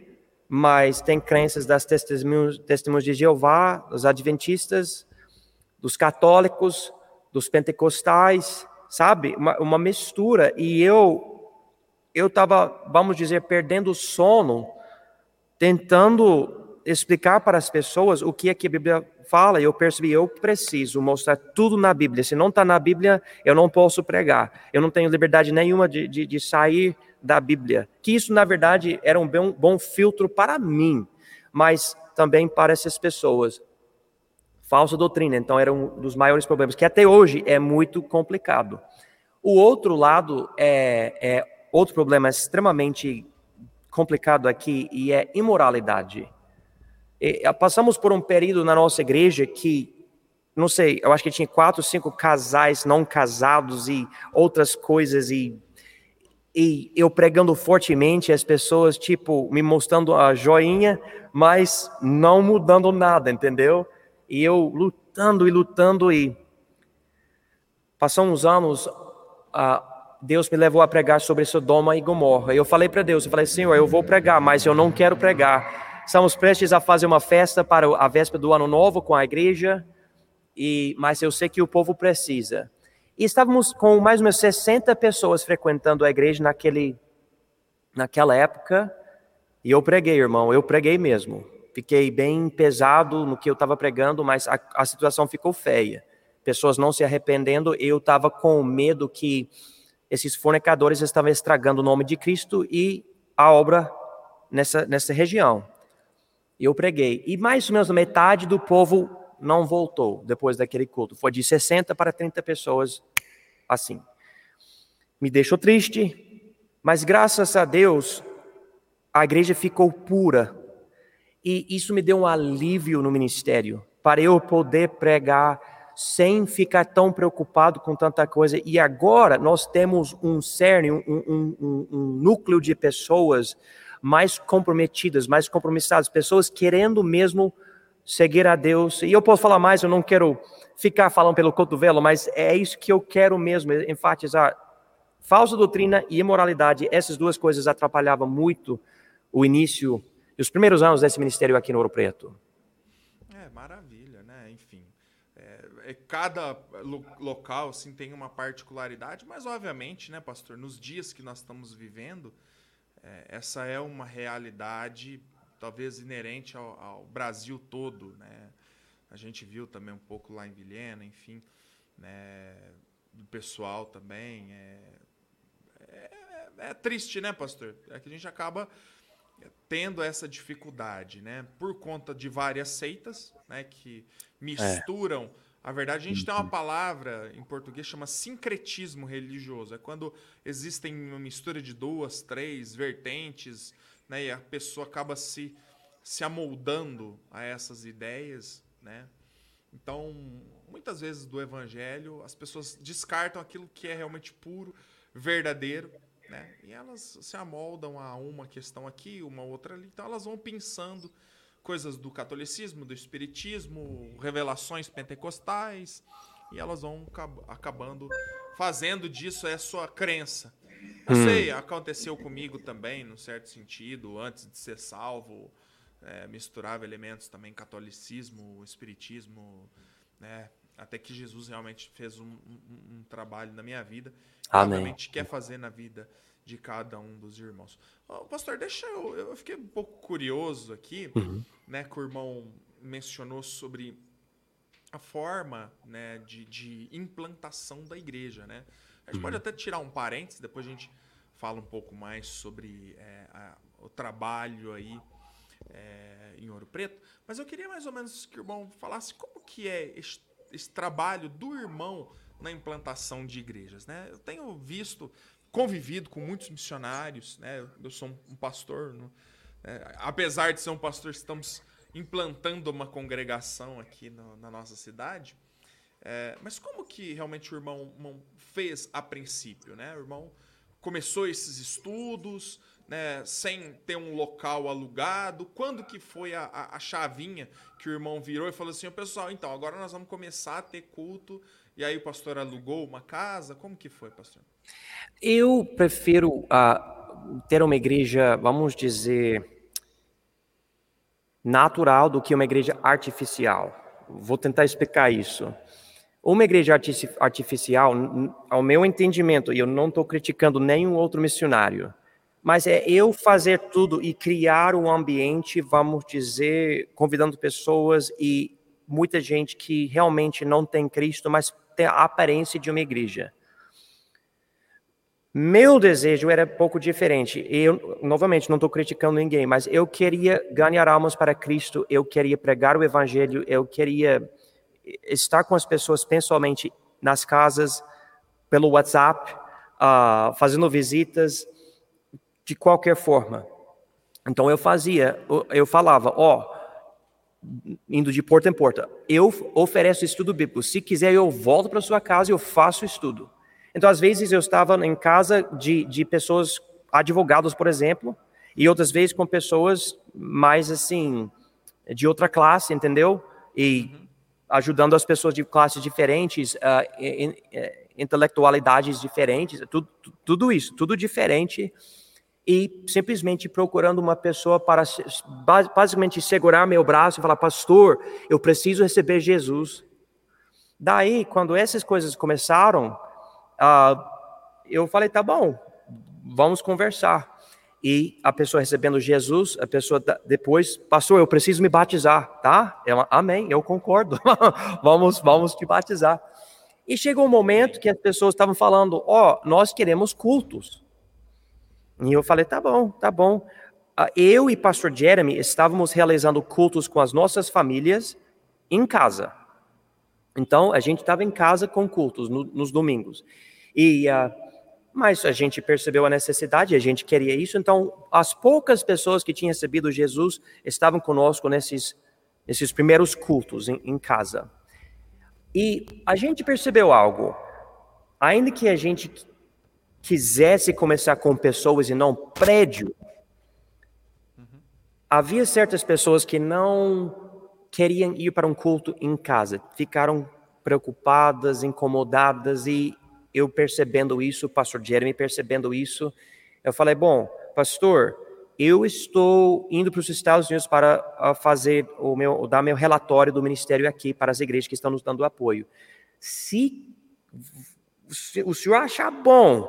B: mas tem crenças das testemunhas, testemunhas de Jeová, dos adventistas, dos católicos, dos pentecostais, sabe? Uma, uma mistura. E eu eu estava, vamos dizer, perdendo o sono, tentando explicar para as pessoas o que é que a Bíblia fala. E eu percebi, eu preciso mostrar tudo na Bíblia. Se não está na Bíblia, eu não posso pregar. Eu não tenho liberdade nenhuma de, de, de sair da Bíblia. Que isso, na verdade, era um bom, bom filtro para mim, mas também para essas pessoas. Falsa doutrina, então, era um dos maiores problemas, que até hoje é muito complicado. O outro lado é, é outro problema extremamente complicado aqui e é imoralidade. E, passamos por um período na nossa igreja que não sei, eu acho que tinha quatro, cinco casais não casados e outras coisas e e eu pregando fortemente, as pessoas, tipo, me mostrando a joinha, mas não mudando nada, entendeu? E eu lutando e lutando, e passam uns anos, Deus me levou a pregar sobre Sodoma e Gomorra. Eu falei para Deus, eu falei, Senhor, eu vou pregar, mas eu não quero pregar. Estamos prestes a fazer uma festa para a véspera do ano novo com a igreja, e mas eu sei que o povo precisa. E estávamos com mais ou menos 60 pessoas frequentando a igreja naquele, naquela época, e eu preguei, irmão, eu preguei mesmo. Fiquei bem pesado no que eu estava pregando, mas a, a situação ficou feia. Pessoas não se arrependendo, eu estava com medo que esses fornecadores estavam estragando o nome de Cristo e a obra nessa, nessa região. Eu preguei. E mais ou menos metade do povo não voltou depois daquele culto. Foi de 60 para 30 pessoas assim. Me deixou triste, mas graças a Deus a igreja ficou pura. E isso me deu um alívio no ministério, para eu poder pregar sem ficar tão preocupado com tanta coisa. E agora nós temos um cerne, um, um, um, um núcleo de pessoas mais comprometidas, mais compromissadas, pessoas querendo mesmo seguir a Deus. E eu posso falar mais, eu não quero ficar falando pelo cotovelo, mas é isso que eu quero mesmo enfatizar. Falsa doutrina e imoralidade, essas duas coisas atrapalhavam muito o início e os primeiros anos desse ministério aqui no Ouro Preto.
A: É, maravilha é, cada lo local assim, tem uma particularidade, mas obviamente, né, pastor, nos dias que nós estamos vivendo, é, essa é uma realidade talvez inerente ao, ao, Brasil todo, né? A gente viu também um pouco lá em Vilhena, enfim, né, do pessoal também. É, é, é triste, né, pastor? É que a gente acaba tendo essa dificuldade, né? Por conta de várias seitas, né? Que misturam a verdade, a gente tem uma uhum. palavra em português chama sincretismo religioso. É quando existem uma mistura de duas, três vertentes, né, e a pessoa acaba se, se amoldando a essas ideias, né? Então, muitas vezes do evangelho, as pessoas descartam aquilo que é realmente puro, verdadeiro, né? E elas se amoldam a uma questão aqui, uma outra ali. Então, elas vão pensando coisas do catolicismo, do espiritismo, revelações pentecostais, e elas vão acabando fazendo disso é sua crença. Eu hum. sei, aconteceu comigo também, num certo sentido, antes de ser salvo, é, misturava elementos também catolicismo, espiritismo, né? Até que Jesus realmente fez um, um, um trabalho na minha vida,
B: Amém.
A: realmente quer fazer na vida de cada um dos irmãos. Oh, pastor, deixa eu. Eu fiquei um pouco curioso aqui, uhum. né? Que o irmão mencionou sobre a forma né, de, de implantação da igreja, né? A gente uhum. pode até tirar um parênteses, depois a gente fala um pouco mais sobre é, a, o trabalho aí é, em Ouro Preto, mas eu queria mais ou menos que o irmão falasse como que é esse, esse trabalho do irmão na implantação de igrejas, né? Eu tenho visto convivido com muitos missionários, né? Eu sou um pastor, né? apesar de ser um pastor, estamos implantando uma congregação aqui no, na nossa cidade. É, mas como que realmente o irmão, fez a princípio, né? O irmão começou esses estudos, né, sem ter um local alugado. Quando que foi a, a, a chavinha que o irmão virou e falou assim, o pessoal, então agora nós vamos começar a ter culto. E aí o pastor alugou uma casa. Como que foi, pastor?
B: Eu prefiro uh, ter uma igreja, vamos dizer, natural do que uma igreja artificial. Vou tentar explicar isso. Uma igreja artificial, ao meu entendimento, e eu não estou criticando nenhum outro missionário, mas é eu fazer tudo e criar um ambiente, vamos dizer, convidando pessoas e muita gente que realmente não tem Cristo, mas tem a aparência de uma igreja. Meu desejo era um pouco diferente. Eu, novamente, não estou criticando ninguém, mas eu queria ganhar almas para Cristo, eu queria pregar o Evangelho, eu queria estar com as pessoas pessoalmente nas casas, pelo WhatsApp, uh, fazendo visitas, de qualquer forma. Então eu fazia, eu falava, ó, oh, indo de porta em porta, eu ofereço estudo bíblico. Se quiser, eu volto para sua casa e eu faço estudo. Então, às vezes, eu estava em casa de, de pessoas, advogados, por exemplo, e outras vezes com pessoas mais assim, de outra classe, entendeu? E uhum. Ajudando as pessoas de classes diferentes a intelectualidades diferentes, tudo, tudo isso, tudo diferente, e simplesmente procurando uma pessoa para basicamente segurar meu braço e falar: Pastor, eu preciso receber Jesus. Daí, quando essas coisas começaram, uh, eu falei: Tá bom, vamos conversar. E a pessoa recebendo Jesus, a pessoa depois, pastor, eu preciso me batizar, tá? Ela, amém, eu concordo. vamos, vamos te batizar. E chegou um momento que as pessoas estavam falando, ó, oh, nós queremos cultos. E eu falei, tá bom, tá bom. Ah, eu e pastor Jeremy estávamos realizando cultos com as nossas famílias em casa. Então, a gente estava em casa com cultos no, nos domingos. E uh, mas a gente percebeu a necessidade, a gente queria isso, então as poucas pessoas que tinham recebido Jesus estavam conosco nesses, nesses primeiros cultos em, em casa. E a gente percebeu algo, ainda que a gente quisesse começar com pessoas e não prédio, havia certas pessoas que não queriam ir para um culto em casa, ficaram preocupadas, incomodadas e eu percebendo isso, o pastor Jeremy percebendo isso, eu falei: bom, pastor, eu estou indo para os Estados Unidos para fazer o meu, dar meu relatório do ministério aqui para as igrejas que estão nos dando apoio. Se, o senhor achar bom,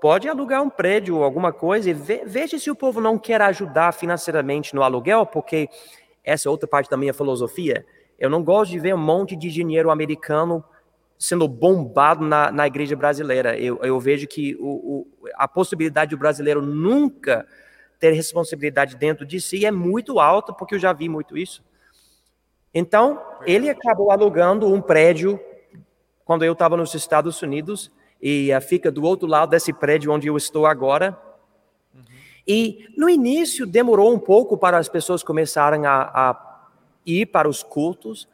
B: pode alugar um prédio ou alguma coisa e ve, veja se o povo não quer ajudar financeiramente no aluguel, porque essa é outra parte da minha filosofia. Eu não gosto de ver um monte de dinheiro americano sendo bombado na, na igreja brasileira. Eu, eu vejo que o, o, a possibilidade do brasileiro nunca ter responsabilidade dentro de si é muito alta, porque eu já vi muito isso. Então, ele acabou alugando um prédio quando eu estava nos Estados Unidos, e uh, fica do outro lado desse prédio onde eu estou agora. Uhum. E no início demorou um pouco para as pessoas começarem a, a ir para os cultos,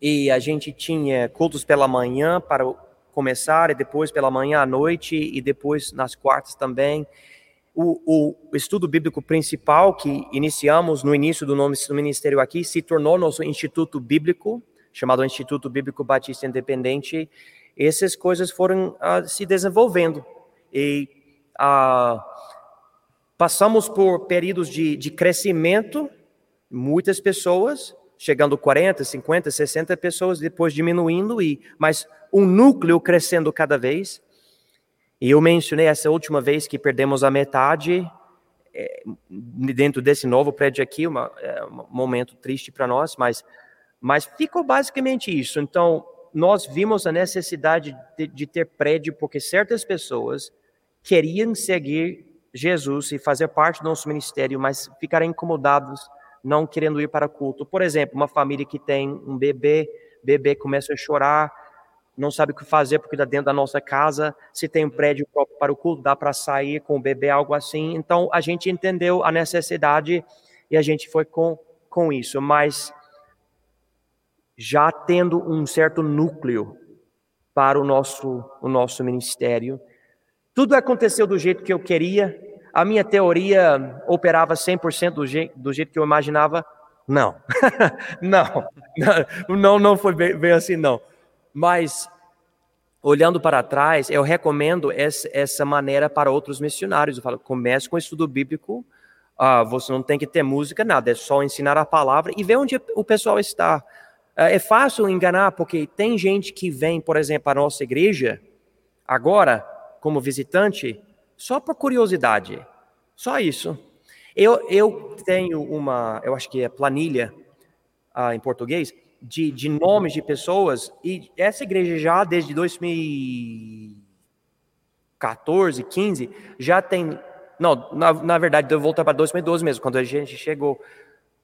B: e a gente tinha cultos pela manhã para começar, e depois pela manhã à noite, e depois nas quartas também. O, o, estudo bíblico principal que iniciamos no início do nosso ministério aqui se tornou nosso instituto bíblico, chamado Instituto Bíblico Batista Independente. Essas coisas foram uh, se desenvolvendo e uh, passamos por períodos de, de crescimento, muitas pessoas, chegando 40, 50, 60 pessoas, depois diminuindo, e mas um núcleo crescendo cada vez. E eu mencionei essa última vez que perdemos a metade é, dentro desse novo prédio aqui, uma, é, um momento triste para nós, mas, mas ficou basicamente isso. Então, nós vimos a necessidade de, de ter prédio porque certas pessoas queriam seguir Jesus e fazer parte do nosso ministério, mas ficaram incomodados não querendo ir para culto. Por exemplo, uma família que tem um bebê, bebê começa a chorar, não sabe o que fazer porque está dentro da nossa casa. Se tem um prédio próprio para o culto, dá para sair com o bebê, algo assim. Então a gente entendeu a necessidade e a gente foi com, com isso. Mas já tendo um certo núcleo para o nosso, o nosso ministério, tudo aconteceu do jeito que eu queria, a minha teoria operava 100% do, je do jeito que eu imaginava? Não. não. não, não foi bem, bem, assim, não. Mas, olhando para trás, eu recomendo essa, essa maneira para outros missionários. Eu falo, comece com o estudo bíblico, ah, você não tem que ter música, nada, é só ensinar a palavra e ver onde o pessoal está. Ah, é fácil enganar, porque tem gente que vem, por exemplo, a nossa igreja, agora, como visitante, só por curiosidade. Só isso. Eu, eu tenho uma, eu acho que é planilha uh, em português, de, de nomes de pessoas, e essa igreja já desde 2014, 15, já tem. Não, na, na verdade, eu voltar para 2012 mesmo, quando a gente chegou.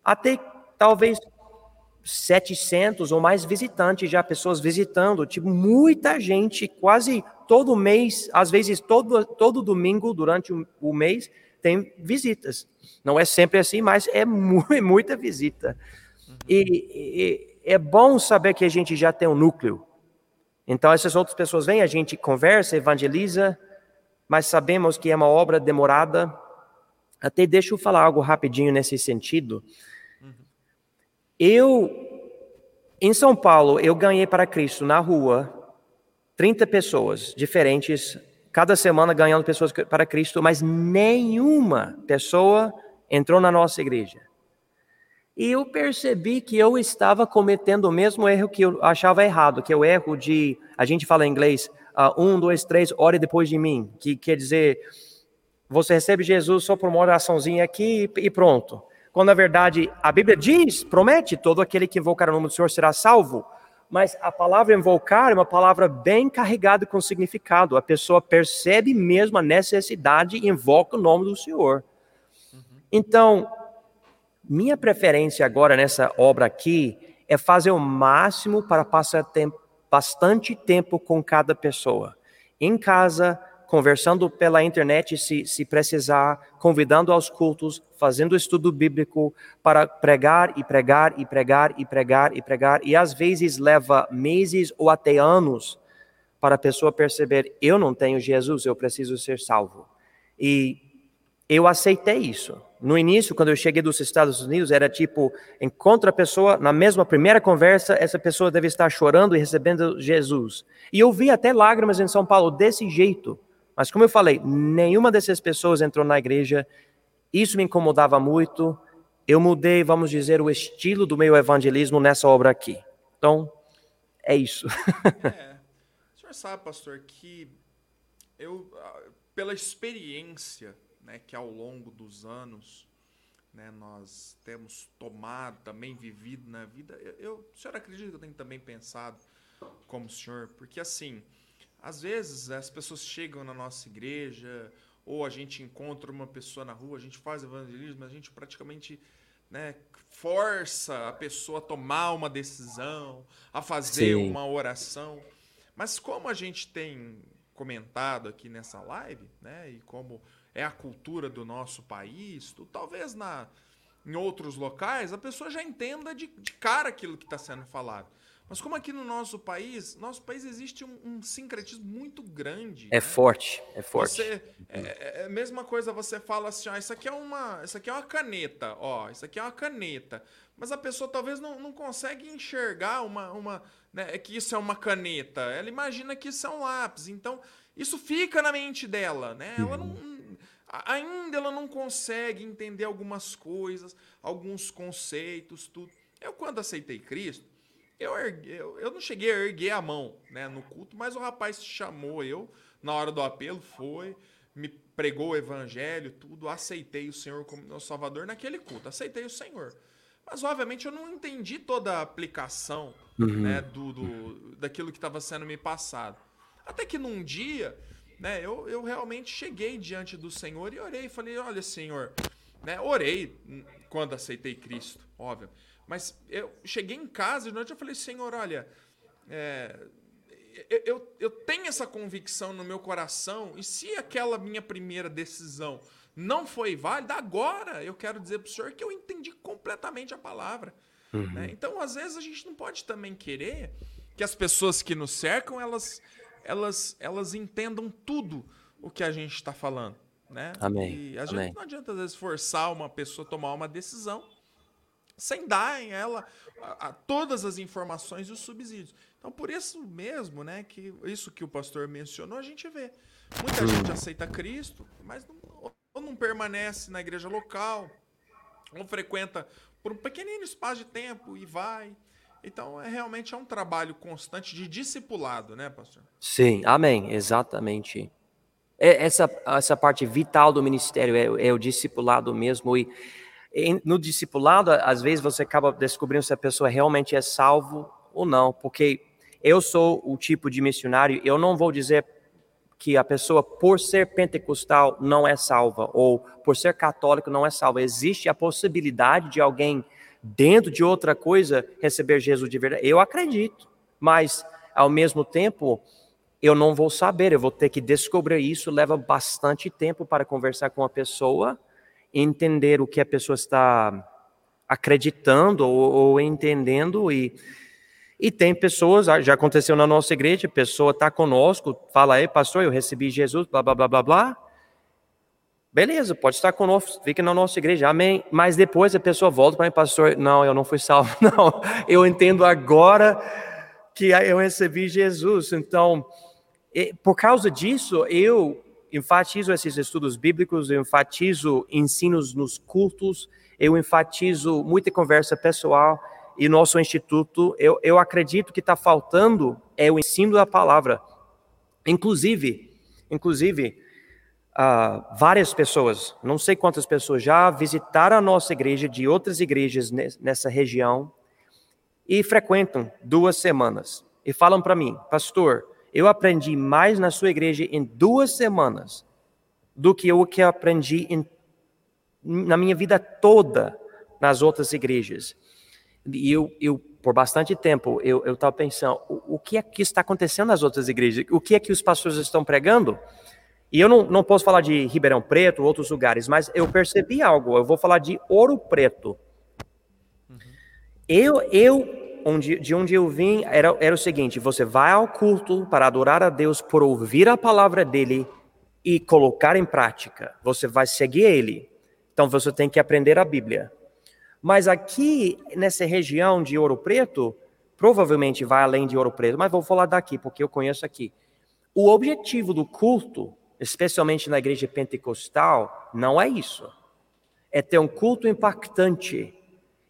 B: Até talvez 700 ou mais visitantes já, pessoas visitando, tipo, muita gente, quase todo mês, às vezes todo, todo domingo durante o, o mês, tem visitas. Não é sempre assim, mas é mu muita visita. E, e, é bom saber que a gente já tem um núcleo. Então, essas outras pessoas vêm, a gente conversa, evangeliza, mas sabemos que é uma obra demorada. Até deixa eu falar algo rapidinho nesse sentido. Eu, em São Paulo, eu ganhei para Cristo na rua 30 pessoas diferentes, cada semana ganhando pessoas para Cristo, mas nenhuma pessoa entrou na nossa igreja. E eu percebi que eu estava cometendo o mesmo erro que eu achava errado, que é o erro de, a gente fala em inglês, uh, um, dois, três, ore depois de mim, que quer dizer, você recebe Jesus só por uma oraçãozinha aqui e pronto. Quando na verdade a Bíblia diz, promete, todo aquele que invocar o nome do Senhor será salvo. Mas a palavra invocar é uma palavra bem carregada com significado. A pessoa percebe mesmo a necessidade e invoca o nome do Senhor. Então, minha preferência agora nessa obra aqui é fazer o máximo para passar tempo, bastante tempo com cada pessoa. Em casa, conversando pela internet, se, se precisar, convidando aos cultos, fazendo estudo bíblico para pregar e pregar e pregar e pregar e pregar. E às vezes leva meses ou até anos para a pessoa perceber: eu não tenho Jesus, eu preciso ser salvo. E eu aceitei isso. No início, quando eu cheguei dos Estados Unidos, era tipo, encontra a pessoa, na mesma primeira conversa, essa pessoa deve estar chorando e recebendo Jesus. E eu vi até lágrimas em São Paulo desse jeito. Mas como eu falei, nenhuma dessas pessoas entrou na igreja. Isso me incomodava muito. Eu mudei, vamos dizer, o estilo do meu evangelismo nessa obra aqui. Então, é isso.
A: é. O senhor sabe, pastor, que eu, ah, pela experiência né, que ao longo dos anos né, nós temos tomado, também vivido na vida. Eu, eu, o senhor acredita que eu tenho também pensado como o senhor? Porque assim, às vezes as pessoas chegam na nossa igreja, ou a gente encontra uma pessoa na rua, a gente faz evangelismo, a gente praticamente né, força a pessoa a tomar uma decisão, a fazer Sim. uma oração. Mas como a gente tem comentado aqui nessa live, né, e como é a cultura do nosso país, talvez na, em outros locais a pessoa já entenda de, de cara aquilo que está sendo falado. Mas como aqui no nosso país, nosso país existe um, um sincretismo muito grande.
B: É né? forte, é forte.
A: Você, é, é, é, a mesma coisa, você fala assim, ó, isso aqui é uma, isso aqui é uma caneta, ó, isso aqui é uma caneta. Mas a pessoa talvez não, não consegue enxergar uma, uma, né, é que isso é uma caneta. Ela imagina que isso é um lápis. Então, isso fica na mente dela, né? Ela não, uhum ainda ela não consegue entender algumas coisas, alguns conceitos, tudo. Eu, quando aceitei Cristo, eu, ergue, eu, eu não cheguei a erguer a mão né, no culto, mas o rapaz chamou eu, na hora do apelo, foi, me pregou o evangelho, tudo, aceitei o Senhor como meu salvador naquele culto, aceitei o Senhor. Mas, obviamente, eu não entendi toda a aplicação uhum. né, do, do, daquilo que estava sendo me passado. Até que num dia né? Eu, eu realmente cheguei diante do Senhor e orei. Falei, olha, Senhor, né? Orei quando aceitei Cristo, óbvio. Mas eu cheguei em casa e noite eu falei, Senhor, olha, é, eu, eu tenho essa convicção no meu coração, e se aquela minha primeira decisão não foi válida, agora eu quero dizer para o Senhor que eu entendi completamente a palavra. Uhum. Né? Então, às vezes, a gente não pode também querer que as pessoas que nos cercam, elas elas, elas entendam tudo o que a gente está falando. Né?
B: Amém.
A: E a
B: Amém.
A: gente não adianta, às vezes, forçar uma pessoa a tomar uma decisão sem dar em ela a, a, todas as informações e os subsídios. Então, por isso mesmo, né, que isso que o pastor mencionou, a gente vê. Muita gente aceita Cristo, mas não, ou não permanece na igreja local, ou frequenta por um pequenino espaço de tempo e vai. Então, é realmente é um trabalho constante de discipulado, né, pastor?
B: Sim, amém, exatamente. É, essa, essa parte vital do ministério é, é o discipulado mesmo. E no discipulado, às vezes você acaba descobrindo se a pessoa realmente é salvo ou não, porque eu sou o tipo de missionário, eu não vou dizer que a pessoa, por ser pentecostal, não é salva, ou por ser católico, não é salva. Existe a possibilidade de alguém dentro de outra coisa receber Jesus de verdade? Eu acredito, mas ao mesmo tempo eu não vou saber, eu vou ter que descobrir isso. Leva bastante tempo para conversar com a pessoa, entender o que a pessoa está acreditando ou, ou entendendo e e tem pessoas, já aconteceu na nossa igreja, pessoa está conosco, fala aí, pastor, eu recebi Jesus, blá, blá, blá, blá, blá. Beleza, pode estar conosco, fique na nossa igreja, amém. Mas depois a pessoa volta para mim, pastor, não, eu não fui salvo, não. Eu entendo agora que eu recebi Jesus. Então, por causa disso, eu enfatizo esses estudos bíblicos, eu enfatizo ensinos nos cultos, eu enfatizo muita conversa pessoal e nosso instituto, eu, eu acredito que está faltando é o ensino da palavra. Inclusive, inclusive, uh, várias pessoas, não sei quantas pessoas já visitaram a nossa igreja de outras igrejas nessa região e frequentam duas semanas e falam para mim, pastor, eu aprendi mais na sua igreja em duas semanas do que o que aprendi em, na minha vida toda nas outras igrejas. E eu, eu por bastante tempo, eu estava pensando, o, o, que é que está acontecendo nas outras igrejas? O que é que os pastores estão pregando? E eu não, não posso falar de Ribeirão Preto, outros lugares, mas eu percebi algo. Eu vou falar de Ouro Preto. Uhum. Eu, eu onde, de onde eu vim era, era o seguinte: você vai ao culto para adorar a Deus por ouvir a palavra dele e colocar em prática. Você vai seguir ele. Então você tem que aprender a Bíblia. Mas aqui, nessa região de Ouro Preto, provavelmente vai além de Ouro Preto, mas vou falar daqui, porque eu conheço aqui. O objetivo do culto, especialmente na igreja pentecostal, não é isso. É ter um culto impactante,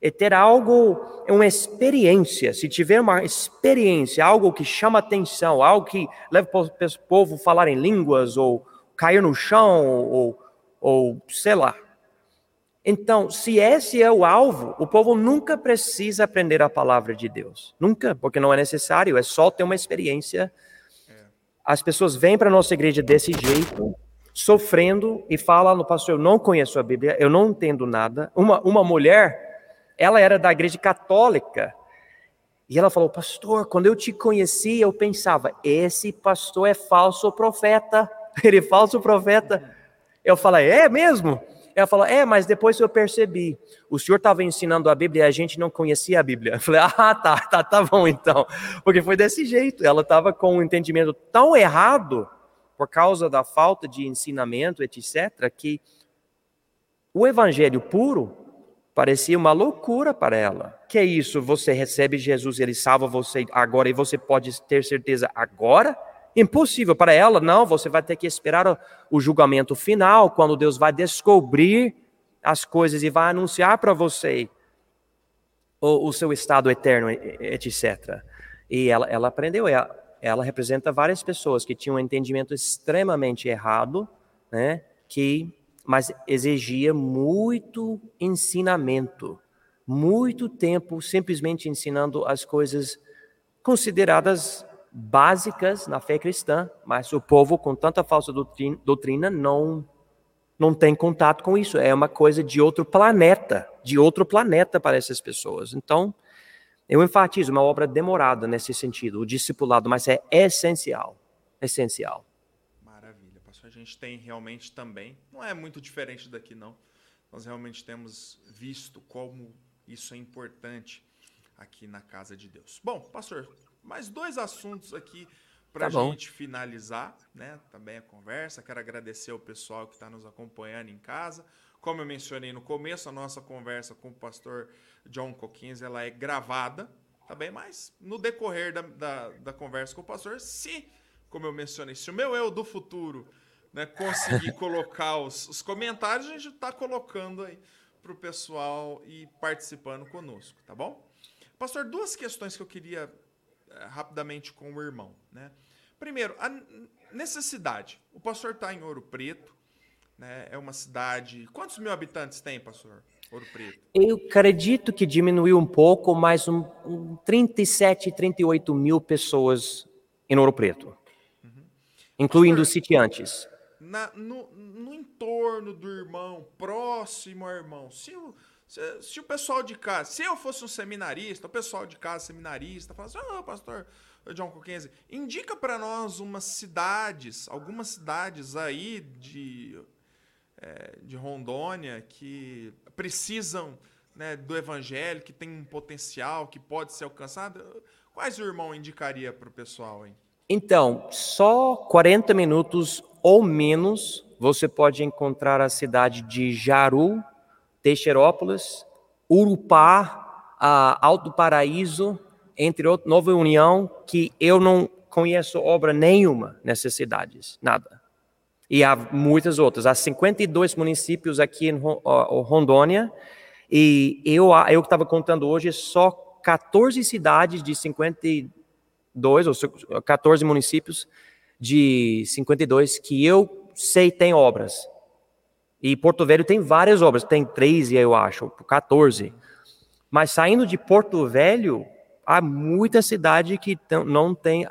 B: é ter algo, uma experiência. Se tiver uma experiência, algo que chama atenção, algo que leva o povo a falar em línguas, ou cair no chão, ou, ou sei lá. Então, se esse é o alvo, o povo nunca precisa aprender a palavra de Deus. Nunca, porque não é necessário, é só ter uma experiência. As pessoas vêm para a nossa igreja desse jeito, sofrendo, e falam no pastor: Eu não conheço a Bíblia, eu não entendo nada. Uma, uma mulher ela era da igreja católica. E ela falou: Pastor, quando eu te conheci, eu pensava, esse pastor é falso profeta. Ele é falso profeta. Eu falei: É mesmo? Ela falou: É, mas depois eu percebi. O senhor estava ensinando a Bíblia e a gente não conhecia a Bíblia. Eu falei: Ah, tá, tá, tá bom então. Porque foi desse jeito. Ela estava com um entendimento tão errado, por causa da falta de ensinamento, etc., que o evangelho puro Parecia uma loucura para ela. Que é isso? Você recebe Jesus, ele salva você agora e você pode ter certeza agora? Impossível para ela, não. Você vai ter que esperar o julgamento final, quando Deus vai descobrir as coisas e vai anunciar para você o, o, seu estado eterno, etc. E ela, ela aprendeu, ela, ela representa várias pessoas que tinham um entendimento extremamente errado, né? Que mas exigia muito ensinamento, muito tempo simplesmente ensinando as coisas consideradas básicas na fé cristã, mas o povo com tanta falsa doutrina não não tem contato com isso, é uma coisa de outro planeta, de outro planeta para essas pessoas. Então, eu enfatizo uma obra demorada nesse sentido, o discipulado, mas é essencial, essencial
A: gente tem realmente também, não é muito diferente daqui não, nós realmente temos visto como isso é importante aqui na casa de Deus. Bom, pastor, mais dois assuntos aqui para a tá gente finalizar, né? Também a conversa. Quero agradecer ao pessoal que está nos acompanhando em casa. Como eu mencionei no começo, a nossa conversa com o pastor John Coquins ela é gravada, tá bem? Mas no decorrer da, da, da conversa com o pastor, se, como eu mencionei, se o meu eu do futuro né, conseguir colocar os, os, comentários, a gente está colocando aí para o pessoal e participando conosco, tá bom? Pastor, duas questões que eu queria é, rapidamente com o irmão. Né? Primeiro, a necessidade. O pastor está em Ouro Preto, né? é uma cidade. Quantos mil habitantes tem, pastor? Ouro Preto?
B: Eu acredito que diminuiu um pouco, mas um, um 37, 38 mil pessoas em Ouro Preto, uhum. incluindo pastor, sitiantes
A: na, no, no entorno do irmão, próximo ao irmão. Se o, se, se, o pessoal de casa, se eu fosse um seminarista, o pessoal de casa seminarista, fala assim: oh, pastor John Coquense, indica para nós umas cidades, algumas cidades aí de, é, de Rondônia que precisam né, do evangelho, que tem um potencial, que pode ser alcançado. Quais o irmão indicaria para o pessoal, hein?
B: Então, só 40 minutos ou menos você pode encontrar a cidade de Jaru, Teixeirópolis, Urupá, Alto Paraíso, entre Nova União, que eu não conheço obra nenhuma nessas cidades, nada. E há muitas outras. Há 52 municípios aqui em Rondônia, e eu eu estava contando hoje só 14 cidades de 52 ou 14 municípios de 52 que eu sei tem obras. E Porto Velho tem várias obras, tem 13, eu acho, 14. Mas saindo de Porto Velho, há muita cidade que não tem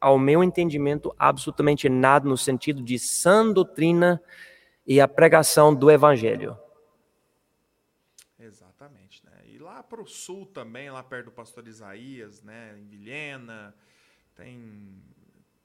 B: ao meu entendimento, absolutamente nada no sentido de sã doutrina e a pregação do evangelho.
A: Exatamente. Né? E lá para o sul também, lá perto do pastor Isaías, né, em Vilhena, tem,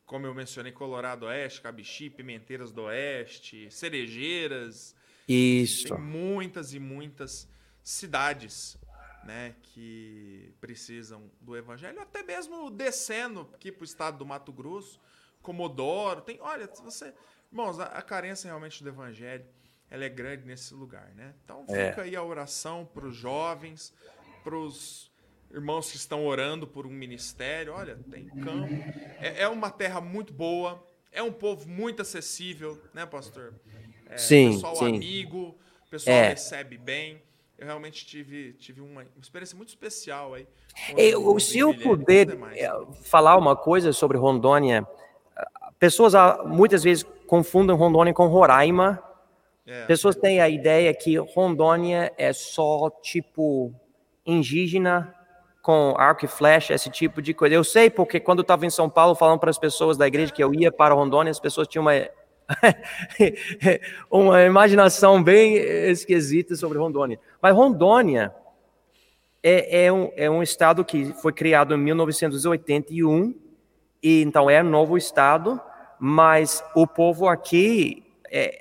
A: como eu mencionei, Colorado Oeste, Cabixi, Pimenteiras do Oeste, Cerejeiras.
B: Isso.
A: Tem muitas e muitas cidades né, que precisam do evangelho, até mesmo descendo aqui para o estado do Mato Grosso, Comodoro, tem, olha, você, irmãos, a, a carência realmente do evangelho, ela é grande nesse lugar, né? Então é. fica é. aí a oração para os jovens, para os irmãos que estão orando por um ministério, olha, tem campo, é, é uma terra muito boa, é um povo muito acessível, né, pastor? É,
B: sim,
A: pessoal
B: sim.
A: amigo, pessoal é. recebe bem eu realmente tive, tive uma experiência muito especial aí.
B: Eu, se eu puder é, falar uma coisa sobre Rondônia, pessoas ah, muitas vezes confundem Rondônia com Roraima. É. Pessoas têm a ideia que Rondônia é só tipo indígena com arco e flecha, esse tipo de coisa. Eu sei porque quando eu estava em São Paulo falando para as pessoas da igreja que eu ia para Rondônia, as pessoas tinham uma uma imaginação bem esquisita sobre Rondônia. Mas Rondônia é, é, um, é um estado que foi criado em 1981, e então é um novo estado, mas o povo aqui, é,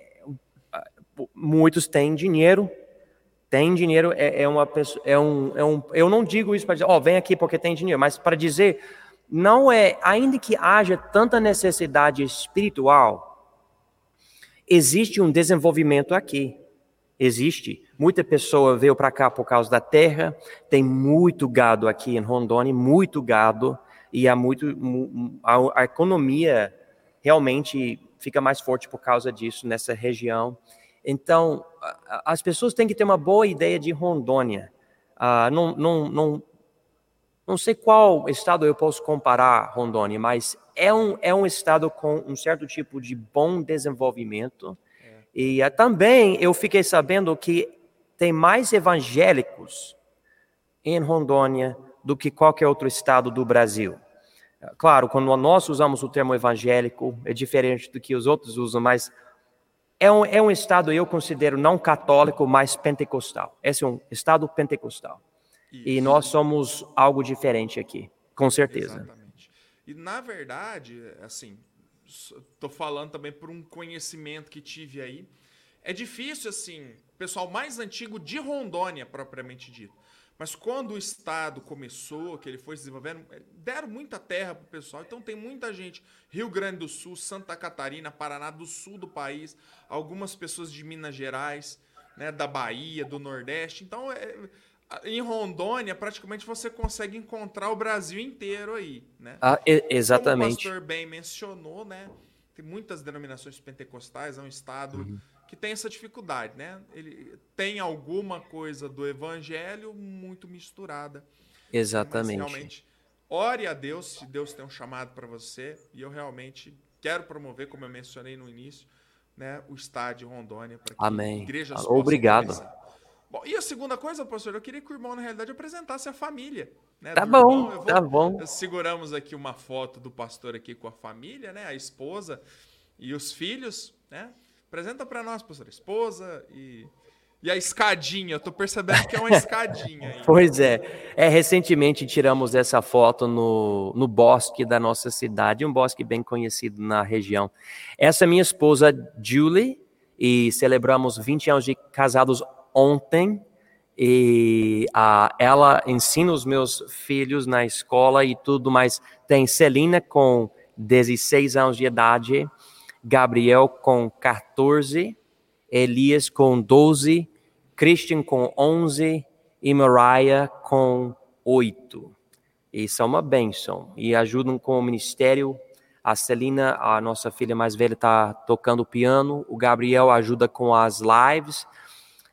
B: muitos têm dinheiro, tem dinheiro, é, é uma pessoa, é um, é um, eu não digo isso para dizer, ó, oh, vem aqui porque tem dinheiro, mas para dizer, não é, ainda que haja tanta necessidade espiritual, existe um desenvolvimento aqui. Existe. Muita pessoa veio para cá por causa da terra, tem muito gado aqui em Rondônia, muito gado, e há muito, a, a economia realmente fica mais forte por causa disso nessa região. Então, as pessoas têm que ter uma boa ideia de Rondônia. Uh, não, não, não, não sei qual estado eu posso comparar Rondônia, mas é um, é um estado com um certo tipo de bom desenvolvimento. É. E uh, também eu fiquei sabendo que tem mais evangélicos em Rondônia do que qualquer outro estado do Brasil. Claro, quando nós usamos o termo evangélico, é diferente do que os outros usam, mas é um, é um estado, eu considero, não católico, mas pentecostal. Esse é um estado pentecostal. Isso. E nós somos algo diferente aqui, com certeza.
A: Exatamente. E na verdade, assim, estou falando também por um conhecimento que tive aí. É difícil, assim, pessoal mais antigo de Rondônia, propriamente dito. Mas quando o Estado começou, que ele foi se desenvolvendo, deram muita terra para o pessoal. Então tem muita gente. Rio Grande do Sul, Santa Catarina, Paraná, do sul do país, algumas pessoas de Minas Gerais, né, da Bahia, do Nordeste. Então é, em Rondônia, praticamente você consegue encontrar o Brasil inteiro aí, né?
B: Ah, exatamente.
A: Como o pastor bem mencionou, né? Tem muitas denominações pentecostais, é um estado uhum. Que tem essa dificuldade, né? Ele tem alguma coisa do evangelho muito misturada.
B: Exatamente.
A: Realmente, ore a Deus se Deus tem um chamado para você, e eu realmente quero promover, como eu mencionei no início, né, o estádio Rondônia para que
B: Amém. igrejas Obrigado. Começar.
A: Bom, e a segunda coisa, pastor, eu queria que o irmão, na realidade, apresentasse a família. Né,
B: tá bom, vou, tá bom.
A: Seguramos aqui uma foto do pastor aqui com a família, né? A esposa e os filhos, né? Apresenta para nós, pastor, esposa e, e a escadinha. Eu tô percebendo que é uma escadinha. Aí.
B: pois é. É, recentemente tiramos essa foto no, no bosque da nossa cidade, um bosque bem conhecido na região. Essa é minha esposa, Julie, e celebramos 20 anos de casados ontem e uh, ela ensina os meus filhos na escola e tudo, mas tem Celina com 16 anos de idade, Gabriel com 14, Elias com 12, Christian com 11 e Mariah com 8. e são uma bênção e ajudam com o ministério. A Celina, a nossa filha mais velha, está tocando piano. O Gabriel ajuda com as lives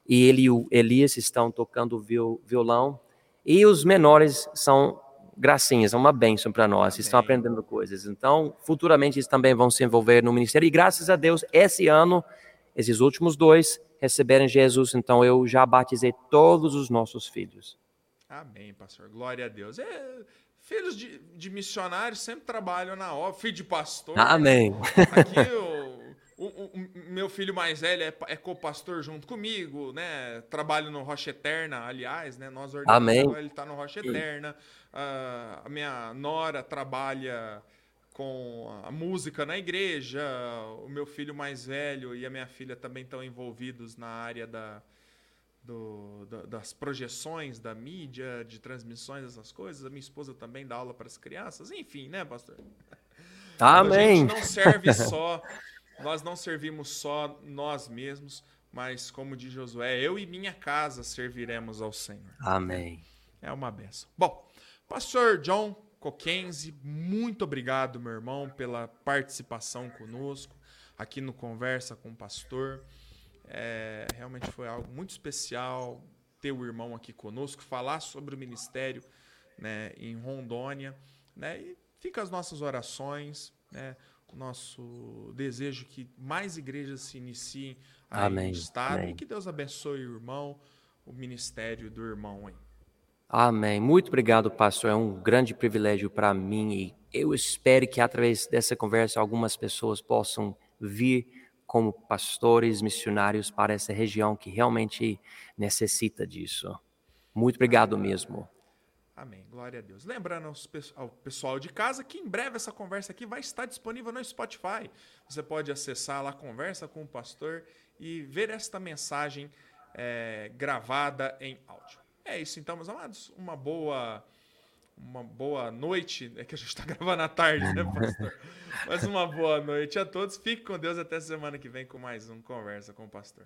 B: e ele e o Elias estão tocando violão. E os menores são gracinhas, é uma bênção para nós, Amém. estão aprendendo coisas. Então, futuramente eles também vão se envolver no ministério. E graças a Deus, esse ano, esses últimos dois receberam Jesus. Então, eu já batizei todos os nossos filhos.
A: Amém, pastor. Glória a Deus. É, filhos de, de missionários sempre trabalham na obra. Filho de pastor.
B: Amém.
A: Aqui o, o, o, meu filho mais velho é, é co-pastor junto comigo, né? Trabalho no Rocha Eterna, aliás, né? Nós
B: Amém.
A: ele está no Rocha Eterna. A minha nora trabalha com a música na igreja. O meu filho mais velho e a minha filha também estão envolvidos na área da do, das projeções da mídia, de transmissões, essas coisas. A minha esposa também dá aula para as crianças. Enfim, né, pastor?
B: Amém.
A: A gente não serve só, nós não servimos só nós mesmos, mas como diz Josué, eu e minha casa serviremos ao Senhor.
B: Amém.
A: É uma benção. Bom, pastor John Coquenzi, muito obrigado, meu irmão, pela participação conosco aqui no Conversa com o Pastor. É, realmente foi algo muito especial ter o irmão aqui conosco, falar sobre o ministério né, em Rondônia. Né, e fica as nossas orações, né, o nosso desejo que mais igrejas se iniciem aí Amém. no estado Amém. e que Deus abençoe o irmão, o ministério do irmão aí.
B: Amém. Muito obrigado, pastor. É um grande privilégio para mim e eu espero que através dessa conversa algumas pessoas possam vir como pastores missionários para essa região que realmente necessita disso. Muito obrigado mesmo.
A: Amém. Glória a Deus. Lembrando ao pessoal de casa que em breve essa conversa aqui vai estar disponível no Spotify. Você pode acessar lá, conversa com o pastor e ver esta mensagem é, gravada em áudio. É isso então, meus amados. Uma boa uma boa noite. É que a gente está gravando à tarde, né, pastor? Mas uma boa noite a todos. Fique com Deus até semana que vem com mais um Conversa com o Pastor.